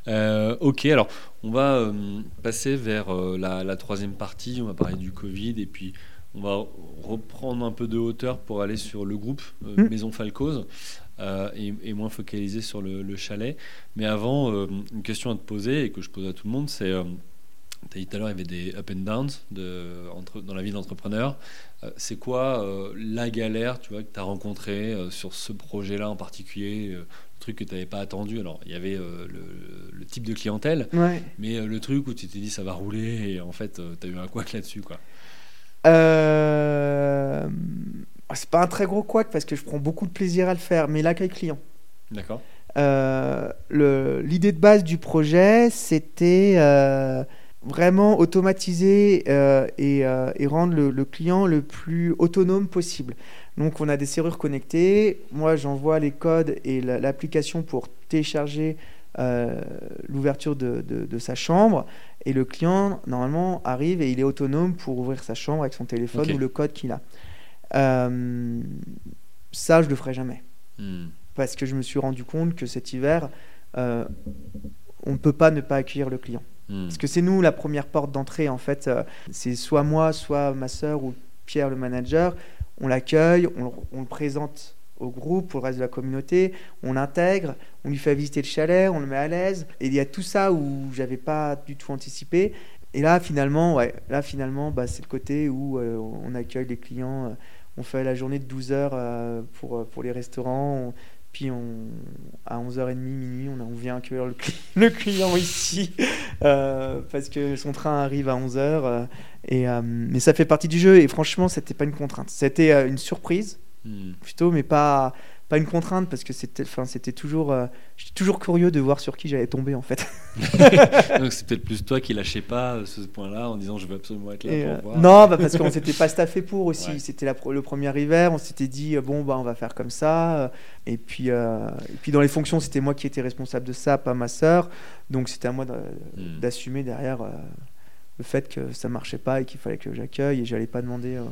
Euh, ok alors on va euh, passer vers la, la, troisième partie. On va parler du Covid et puis on va reprendre un peu de hauteur pour aller sur le groupe hmm. Maison Falcoz et, moins focalisé sur le, chalet. Mais avant, une question à te poser et que je pose à tout le monde, c'est tu as dit tout à l'heure, il y avait des up and downs de, entre, dans la vie d'entrepreneur. c'est quoi la galère tu vois, que tu as rencontrée sur ce projet-là en particulier truc que tu n'avais pas attendu? Alors, il y avait euh, le, type de clientèle, mais euh, le truc où tu t'es dit ça va rouler et en fait, euh, tu as eu un couac là-dessus. quoi. Euh... C'est pas un très gros couac parce que je prends beaucoup de plaisir à le faire, mais l'accueil client. D'accord. L'idée de base du projet, c'était vraiment automatiser et, et, rendre le, le, client le plus autonome possible. Donc on a des serrures connectées. Moi j'envoie les codes et l'application pour télécharger euh, l'ouverture de, sa chambre. Et le client normalement arrive et il est autonome pour ouvrir sa chambre avec son téléphone ou le code qu'il a. Euh, ça je le ferai jamais. Hmm. Parce que je me suis rendu compte que cet hiver, euh, on ne peut pas ne pas accueillir le client. Hmm. Parce que c'est nous la première porte d'entrée en fait. c'est soit moi, soit ma soeur ou Pierre le manager on l'accueille, on, le présente au groupe, pour le reste de la communauté, on l'intègre, on lui fait visiter le chalet, on le met à l'aise. Et il y a tout ça où j'avais pas du tout anticipé. Et là, finalement, ouais, là, finalement, bah, c'est le côté où euh, on accueille les clients. Euh, on fait la journée de 12 heures euh, pour, pour les restaurants. puis on, à 11h30, minuit, on, on vient accueillir le, [LAUGHS] le client ici parce que son train arrive à 11h. Et, euh, mais ça fait partie du jeu et franchement, c'était pas une contrainte. C'était euh, une surprise hmm. plutôt, mais pas, pas une contrainte parce que c'était, enfin, c'était toujours, euh, j'étais toujours curieux de voir sur qui j'allais tomber en fait. [LAUGHS] Donc c'est peut-être plus toi qui lâchais pas ce point-là en disant je veux absolument être là pour voir. Non, bah, parce qu'on s'était pas staffé pour aussi. C'était le premier hiver, on s'était dit bon bah on va faire comme ça. Et puis, et puis dans les fonctions, c'était moi qui étais responsable de ça, pas ma sœur. Donc c'était à moi hmm. d'assumer derrière le fait que ça marchait pas et qu'il fallait que j'accueille et j'allais pas demander euh,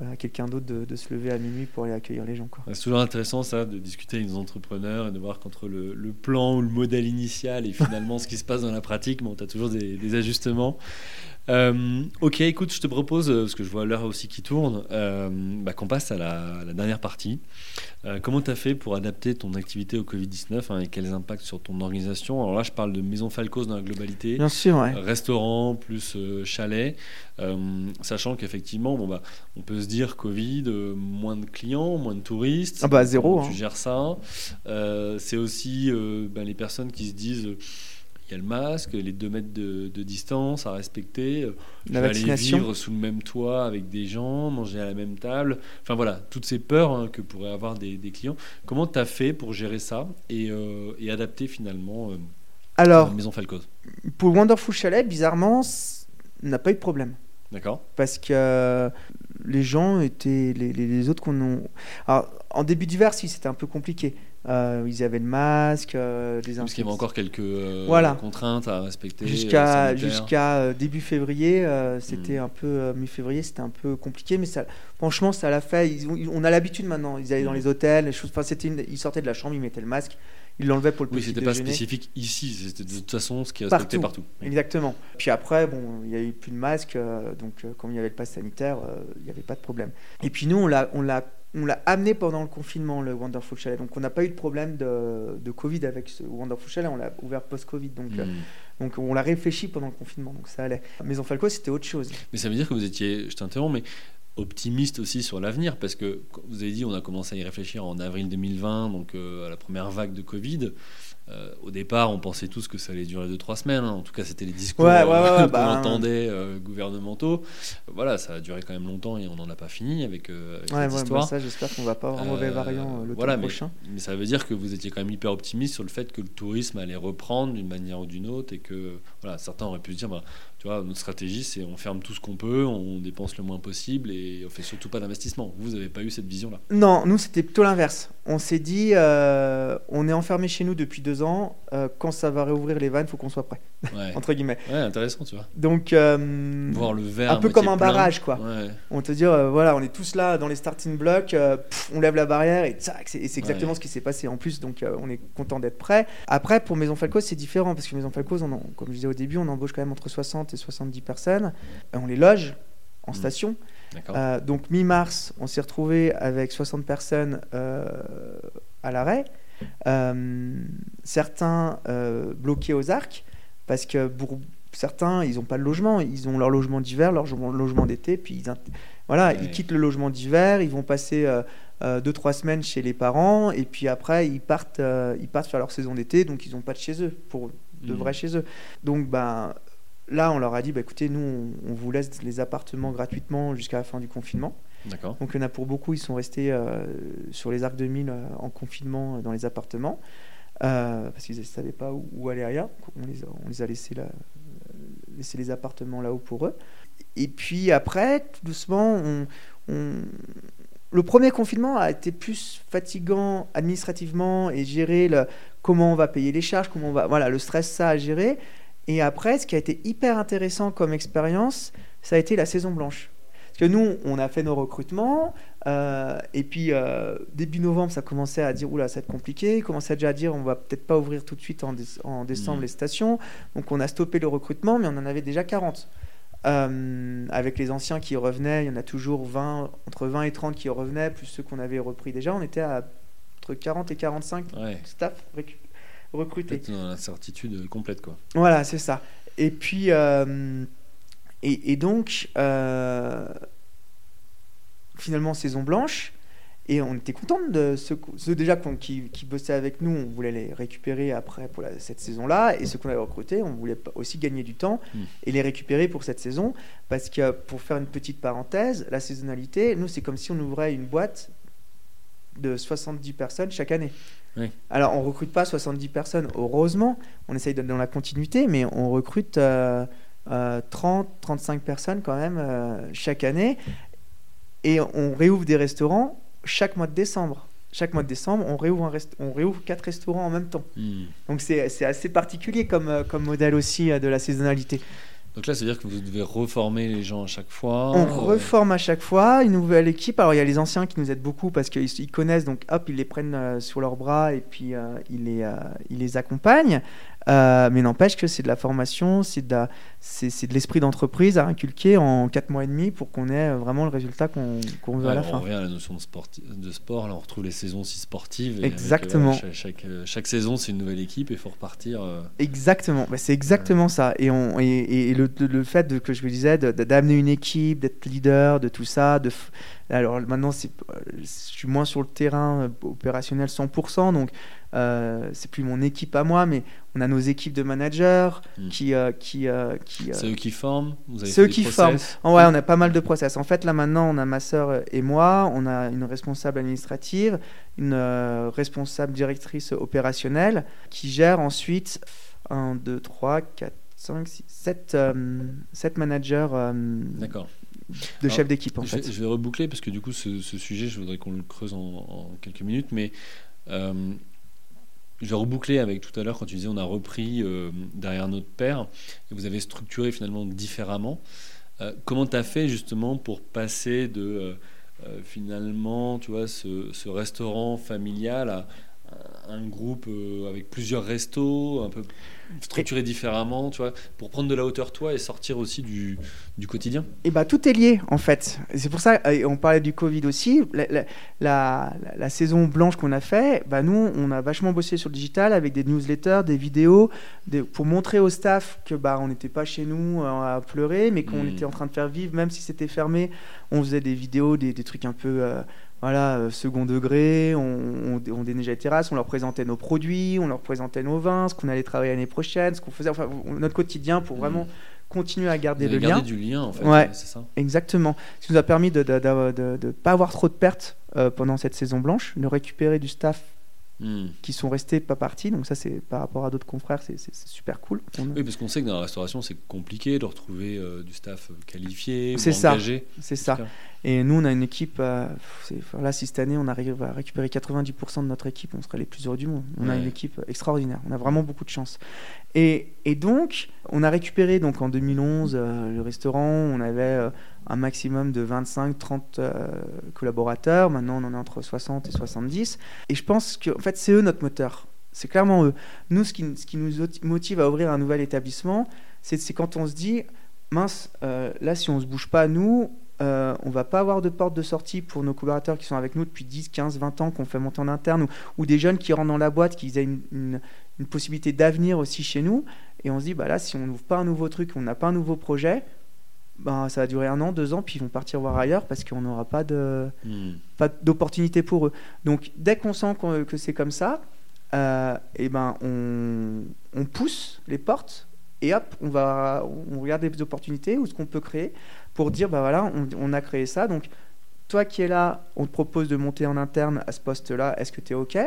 à quelqu'un d'autre de, se lever à minuit pour aller accueillir les gens. C'est toujours intéressant ça de discuter avec des entrepreneurs et de voir qu'entre le, plan ou le modèle initial et finalement [LAUGHS] ce qui se passe dans la pratique, bon, tu as toujours des, ajustements. Euh, ok, écoute, je te propose, euh, parce que je vois l'heure aussi qui tourne, bah, qu'on passe à la, dernière partie. Euh, comment tu as fait pour adapter ton activité au Covid-19 hein, et quels impacts sur ton organisation? Alors là, je parle de Maison Falcos dans la globalité. Bien sûr, ouais. Restaurant plus euh, chalet. Euh, sachant qu'effectivement, bon, bah, on peut se dire Covid, moins de clients, moins de touristes. Ah bah zéro. Tu hein. gères ça? C'est aussi bah, les personnes qui se disent il y a le masque, les deux mètres de, distance à respecter. Euh, la aller vivre sous le même toit avec des gens, manger à la même table. Enfin voilà, toutes ces peurs hein, que pourraient avoir des, clients. Comment tu as fait pour gérer ça et, euh, adapter finalement euh, Alors, la Maison Falcoz Pour Wonderful Chalet, bizarrement, n'a pas eu de problème. D'accord. Parce que les gens étaient. Les, les autres qu'on. Alors, en début d'hiver, si, c'était un peu compliqué. Euh, ils avaient le masque, euh, des Parce qu'il y avait encore quelques euh, contraintes à respecter. Jusqu'à jusqu'à début février, c'était hmm. un peu mi-février, c'était un peu compliqué, mais ça, franchement, ça l'a fait. on a l'habitude maintenant. Ils allaient dans hmm. les hôtels, les choses. Enfin, c'était ils sortaient de la chambre, ils mettaient le masque, ils l'enlevaient pour le oui, petit c'était pas spécifique ici, c'était de toute façon ce qui respectait partout. partout. Exactement. Puis après, bon, il n'y avait plus de masque, donc comme il y avait le pass sanitaire, il n'y avait pas de problème. Et puis nous, on l'a, on l'a on l'a amené pendant le confinement, le Wonderful Chalet. Donc on n'a pas eu de problème de, de, Covid avec ce Wonderful Chalet, on l'a ouvert post-Covid. Donc, euh, hmm. donc on l'a réfléchi pendant le confinement, donc ça allait. Maison Falco, c'était autre chose. Mais ça veut dire que vous étiez, je t'interromps, mais optimiste aussi sur l'avenir, parce que vous avez dit, on a commencé à y réfléchir en avril 2020, donc euh, à la première vague de Covid. Euh, au départ, on pensait tous que ça allait durer 2-3 semaines. Hein. En tout cas, c'était les discours [LAUGHS] qu'on bah, entendait euh, gouvernementaux. Voilà, ça a duré quand même longtemps et on n'en a pas fini avec, euh, avec cette histoire. Bah, ça, j'espère qu'on va pas avoir un mauvais variant le voilà, prochain. Mais, ça veut dire que vous étiez quand même hyper optimiste sur le fait que le tourisme allait reprendre d'une manière ou d'une autre et que voilà, certains auraient pu se dire bah, notre stratégie, c'est on ferme tout ce qu'on peut, on dépense le moins possible et on fait surtout pas d'investissement. Vous n'avez pas eu cette vision-là Non, nous, c'était plutôt l'inverse. On s'est dit, euh, on est enfermé chez nous depuis deux ans. Euh, quand ça va réouvrir les vannes, il faut qu'on soit prêt, [LAUGHS] entre guillemets. Ouais, intéressant, tu vois. Donc, euh, voir le verre un peu comme un barrage, quoi. On te dit, voilà, on est tous là dans les starting blocks, on lève la barrière et, c'est exactement ce qui s'est passé en plus. Donc, on est content d'être prêt. Après, pour Maison Falco, c'est différent parce que Maison Falco, comme je disais au début, on embauche quand même entre 60 70 personnes. on les loge. en Mmh. station. Euh, donc mi-mars, on s'est retrouvé avec 60 personnes euh, à l'arrêt. Euh, certains euh, bloqués aux arcs parce que pour certains, ils n'ont pas de logement. Ils ont leur logement d'hiver, leur logement, d'été, puis ils, voilà, Ouais. ils quittent le logement d'hiver, ils vont passer euh, euh, deux trois semaines chez les parents et puis après ils partent, euh, ils partent faire leur saison d'été, donc ils n'ont pas de chez eux pour de Mhm. vrai chez eux. Donc ben là, on leur a dit, bah, écoutez, nous, on, on vous laisse les appartements gratuitement jusqu'à la fin du confinement. D'accord. Donc il y en a pour beaucoup, ils sont restés euh, sur les arcs de mille euh, en confinement euh, dans les appartements parce qu'ils ne savaient pas où, où aller ailleurs. On les a, on les a laissés, là, laissé les appartements là-haut pour eux. Et puis après, tout doucement, on, on- le premier confinement a été plus fatigant administrativement et gérer le, comment on va payer les charges, comment on va, voilà, le stress ça à gérer. Et après, ce qui a été hyper intéressant comme expérience, ça a été la saison blanche. Parce que nous, on a fait nos recrutements, euh, et puis euh, début novembre, ça commençait à dire, oula, ça va être compliqué. Il commençait déjà à dire, on va peut-être pas ouvrir tout de suite en, déce- en décembre Mhm. les stations. Donc on a stoppé le recrutement, mais on en avait déjà 40. Euh, avec les anciens qui revenaient, il y en a toujours 20, entre 20 et 30 qui revenaient, plus ceux qu'on avait repris déjà. On était à entre 40 et 45 Ouais. staff récu- recrutés. Peut-être dans l'incertitude complète, quoi. Voilà, c'est ça. Et puis, euh, et, et donc, euh, finalement, saison blanche. Et on était content de ceux, ceux déjà qui, qui bossaient avec nous, on voulait les récupérer après pour la- cette saison-là. Et ceux qu'on avait recrutés, on voulait aussi gagner du temps Mm. et les récupérer pour cette saison. Parce que, pour faire une petite parenthèse, la saisonnalité, nous, c'est comme si on ouvrait une boîte de 70 personnes chaque année. Oui. Alors, on recrute pas 70 personnes, heureusement. On essaye d'être dans la continuité, mais on recrute euh, euh, 30, 35 personnes quand même euh, chaque année. Et on réouvre des restaurants chaque mois de décembre. Chaque mois de décembre, on réouvre, un rest- on réouvre quatre restaurants en même temps. Hmm. Donc, c'est assez particulier comme, euh, comme modèle aussi euh, de la saisonnalité. Donc là, ça veut dire que vous devez reformer les gens à chaque fois. On euh, reforme à chaque fois une nouvelle équipe. Alors il y a les anciens qui nous aident beaucoup parce qu'ils ils connaissent, donc hop, ils les prennent euh, sur leurs bras et puis euh, ils, les, ils les accompagnent. Euh, mais n'empêche que c'est de la formation, c'est de, l'esprit d'entreprise à inculquer en 4 mois et demi pour qu'on ait euh, vraiment le résultat qu'on, veut Ouais, à la on fin. revient à la notion de, sport. Là, on retrouve les saisons aussi sportives. et avec, Exactement. euh, chaque, chaque, euh, chaque saison, c'est une nouvelle équipe et il faut repartir. euh, Exactement, Bah, c'est exactement ça. Et, on, et, et- et le, le fait de, que je vous disais d'amener une équipe, d'être leader, de tout ça. De Alors maintenant, euh, je suis moins sur le terrain euh, opérationnel 100%, donc euh, c'est plus mon équipe à moi, mais on a nos équipes de managers Mm. qui, euh, qui, euh, qui, euh, C'est eux qui forment. Vous avez c'est eux qui process Oh ouais, on a pas mal de process. En fait, là maintenant, on a ma sœur et moi, on a une responsable administrative, une euh, responsable directrice opérationnelle qui gère ensuite 1, 2, 3, 4, 5, 6, 7, managers euh, D'accord. de chefs d'équipe en je, fait. je vais reboucler parce que du coup, ce, ce sujet, je voudrais qu'on le creuse en, en quelques minutes. Mais euh, je vais reboucler avec tout à l'heure quand tu disais on a repris euh, derrière notre père et vous avez structuré finalement différemment. Euh, comment tu as fait justement pour passer de euh, finalement, tu vois, ce, ce restaurant familial à un groupe euh, avec plusieurs restos, un peu structuré différemment, tu vois, pour prendre de la hauteur toi et sortir aussi du, du quotidien Et bah tout est lié en fait. C'est pour ça, on parlait du Covid aussi. La, la- la- la saison blanche qu'on a fait, bah nous on a vachement bossé sur le digital avec des newsletters, des vidéos, des- pour montrer au staff que bah on n'était pas chez nous euh, à pleurer, mais qu'on Mm. était en train de faire vivre, même si c'était fermé. On faisait des vidéos, des, des trucs un peu euh, voilà euh, second degré. On, on, on déneigeait les terrasses, on leur présentait nos produits, on leur présentait nos vins, ce qu'on allait travailler l'année prochaine, ce qu'on faisait, enfin notre quotidien pour vraiment continuer à garder le avez lien. du lien en fait, Ouais. c'est ça Exactement. Ce qui nous a permis de ne pas avoir trop de pertes euh, pendant cette saison blanche, de récupérer du staff Hmm. qui sont restés pas partis. Donc ça, c'est par rapport à d'autres confrères, c'est super cool. A- Oui, parce qu'on sait que dans la restauration, c'est compliqué de retrouver euh, du staff qualifié, C'est ça. engagé. C'est ça. Et nous, on a une équipe. euh, là, si cette année, on arrive à récupérer 90% de notre équipe, on serait les plus heureux du monde. On a une équipe extraordinaire. On a vraiment beaucoup de chance. Et, et donc, on a récupéré donc en 2011 euh, le restaurant. On avait euh, un maximum de 25-30 euh, collaborateurs. Maintenant, on en est entre 60 et 70. Et je pense que, en fait, c'est eux notre moteur. C'est clairement eux. Nous, ce qui, ce qui nous motive à ouvrir un nouvel établissement, c'est quand on se dit mince, là, si on se bouge pas, nous, euh, on va pas avoir de porte de sortie pour nos collaborateurs qui sont avec nous depuis 10, 15, 20 ans, qu'on fait monter en interne, ou, des jeunes qui rentrent dans la boîte, qui aient une, possibilité d'avenir aussi chez nous. Et on se dit, bah là, si on n'ouvre pas un nouveau truc, on n'a pas un nouveau projet, bah, ça va durer un an, deux ans, puis ils vont partir voir ailleurs parce qu'on n'aura pas de hmm. pas d'opportunité pour eux. Donc dès qu'on sent que c'est comme ça, et euh, eh ben on, on, pousse les portes et hop, on va on regarde les opportunités ou ce qu'on peut créer pour dire bah voilà, on, a créé ça. Donc, toi qui es là, on te propose de monter en interne à ce poste-là. Est-ce que tu es OK?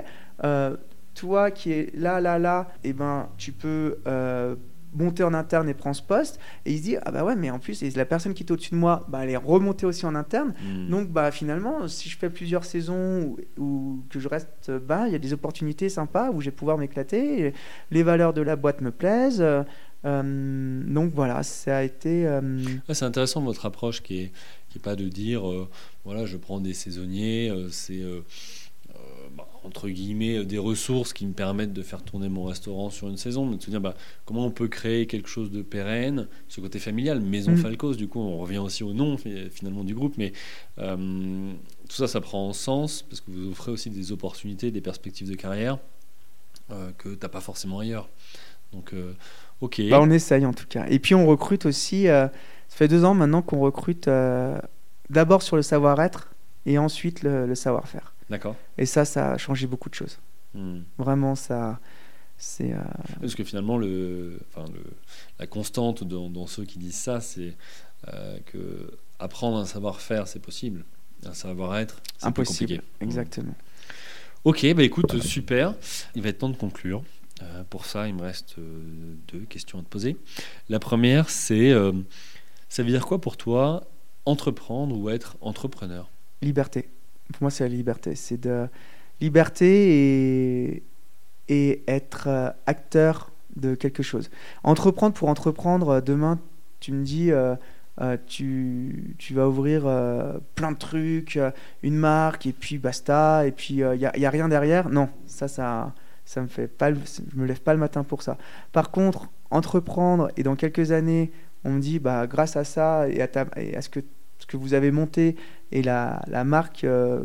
Euh, Toi qui es là, là, là, eh ben, tu peux euh, monter en interne et prendre ce poste. Et il se dit ah bah ouais, mais en plus, la personne qui est au-dessus de moi, bah, elle est remontée aussi en interne. Hmm. Donc, bah finalement, si je fais plusieurs saisons ou, que je reste bas, il y a des opportunités sympas où je vais pouvoir m'éclater. Les valeurs de la boîte me plaisent. Euh, donc voilà, ça a été. Euh, c'est intéressant votre approche qui est qui est pas de dire euh, voilà je prends des saisonniers, c'est bah, entre guillemets des ressources qui me permettent de faire tourner mon restaurant sur une saison, mais de se dire bah, comment on peut créer quelque chose de pérenne, ce côté familial, Maison mm. Falcos, du coup on revient aussi au nom finalement du groupe, mais tout ça ça prend sens parce que vous offrez aussi des opportunités, des perspectives de carrière que tu n'as pas forcément ailleurs. Donc Ok. Bah, on essaye en tout cas. Et puis on recrute aussi. Euh, ça fait deux ans maintenant qu'on recrute euh, d'abord sur le savoir-être et ensuite le, savoir-faire. D'accord. Et ça, ça a changé beaucoup de choses. Hmm. Vraiment, ça. C'est. Euh, Parce que finalement, le, enfin, le, la constante dans, ceux qui disent ça, c'est que apprendre un savoir-faire, c'est possible. Un savoir-être, c'est impossible. Compliqué. Exactement. Ok, bah écoute, super. Il va être temps de conclure. Euh, pour ça, il me reste euh, deux questions à te poser. La première, c'est euh, ça veut dire quoi pour toi entreprendre ou être entrepreneur? Liberté. Pour moi, c'est la liberté. C'est de liberté et, et être acteur de quelque chose. Entreprendre pour entreprendre, demain, tu me dis, tu, tu, vas ouvrir plein de trucs, une marque, et puis basta, et puis il n'y a, a, rien derrière. Non, ça, ça ça me fait pas, je me lève pas le matin pour ça. Par contre, entreprendre et dans quelques années, on me dit, bah, grâce à ça et à, ce, que, ce que vous avez monté et la, la marque euh,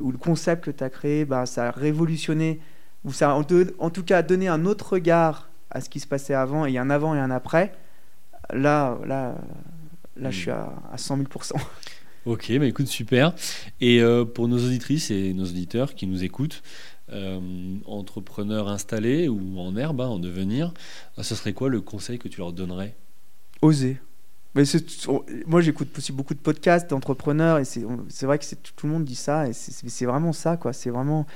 ou le concept que tu as créé, bah, ça a révolutionné, ou ça a en, tout cas donné un autre regard à ce qui se passait avant, et un avant et un après, là, là, là je suis à, à 100 000 Ok, bah écoute, super. Et euh, pour nos auditrices et nos auditeurs qui nous écoutent, entrepreneurs installés ou en herbe, hein, en devenir, euh, ce serait quoi le conseil que tu leur donnerais? Oser. Mais moi, j'écoute aussi beaucoup de podcasts d'entrepreneurs et c'est vrai que tout le monde dit ça et c'est vraiment ça, quoi. C'est vraiment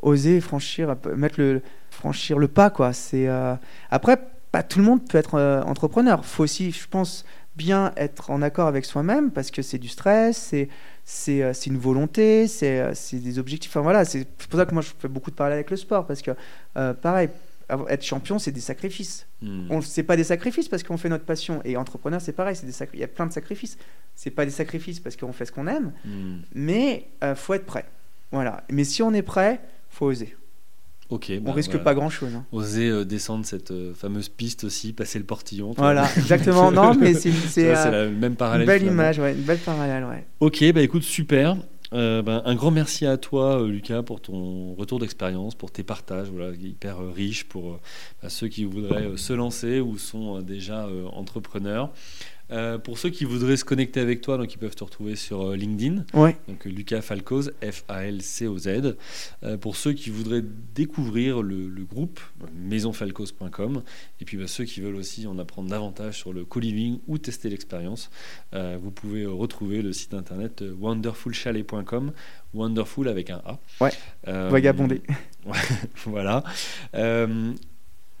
oser franchir, mettre le, franchir le pas, quoi. C'est euh, après, pas tout le monde peut être entrepreneur. Faut aussi, je pense, bien être en accord avec soi-même parce que c'est du stress, c'est euh, c'est une volonté, euh, c'est des objectifs. Enfin voilà, c'est pour ça que moi je fais beaucoup de parallèles avec le sport parce que euh, pareil, être champion c'est des sacrifices. Hmm. On c'est pas des sacrifices parce qu'on fait notre passion et entrepreneur c'est pareil, c'est des il y a plein de sacrifices. C'est pas des sacrifices parce qu'on fait ce qu'on aime, hmm. mais il faut être prêt. Voilà. Mais si on est prêt, faut oser. Ok. on bah, risque pas grand chose. Hein. Oser euh, descendre cette euh, fameuse piste aussi, passer le portillon. Voilà, [LAUGHS] exactement. non, mais c'est euh, même parallèle. Une belle image, ouais, une belle parallèle, ouais. Ok, bah écoute, super. Ben, un grand merci à toi, Lucas, pour ton retour d'expérience, pour tes partages, voilà, hyper riches pour bah, ceux qui voudraient se lancer ou sont déjà entrepreneurs. Euh, pour ceux qui voudraient se connecter avec toi, donc ils peuvent te retrouver sur euh, LinkedIn. Ouais. Donc Lucas Falcoz, F-A-L-C-O-Z. Euh, pour ceux qui voudraient découvrir le, groupe, maisonfalcoz.com. Et puis bah, ceux qui veulent aussi en apprendre davantage sur le co-living ou tester l'expérience, vous pouvez retrouver le site internet wonderfulchalet.com. Wonderful avec un A. Ouais. Vagabondé. [LAUGHS] voilà.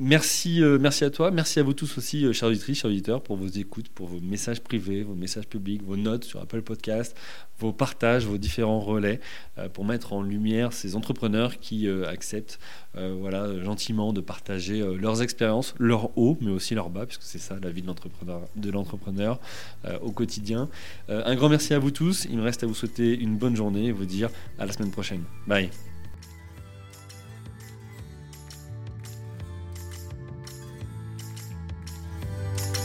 Merci, euh, merci à toi. Merci à vous tous aussi, euh, chers auditrices, chers auditeurs, pour vos écoutes, pour vos messages privés, vos messages publics, vos notes sur Apple Podcast, vos partages, vos différents relais, euh, pour mettre en lumière ces entrepreneurs qui acceptent voilà, gentiment de partager leurs expériences, leurs hauts, mais aussi leurs bas, puisque c'est ça la vie de l'entrepreneur au quotidien. un grand merci à vous tous. Il me reste à vous souhaiter une bonne journée et vous dire à la semaine prochaine. Bye.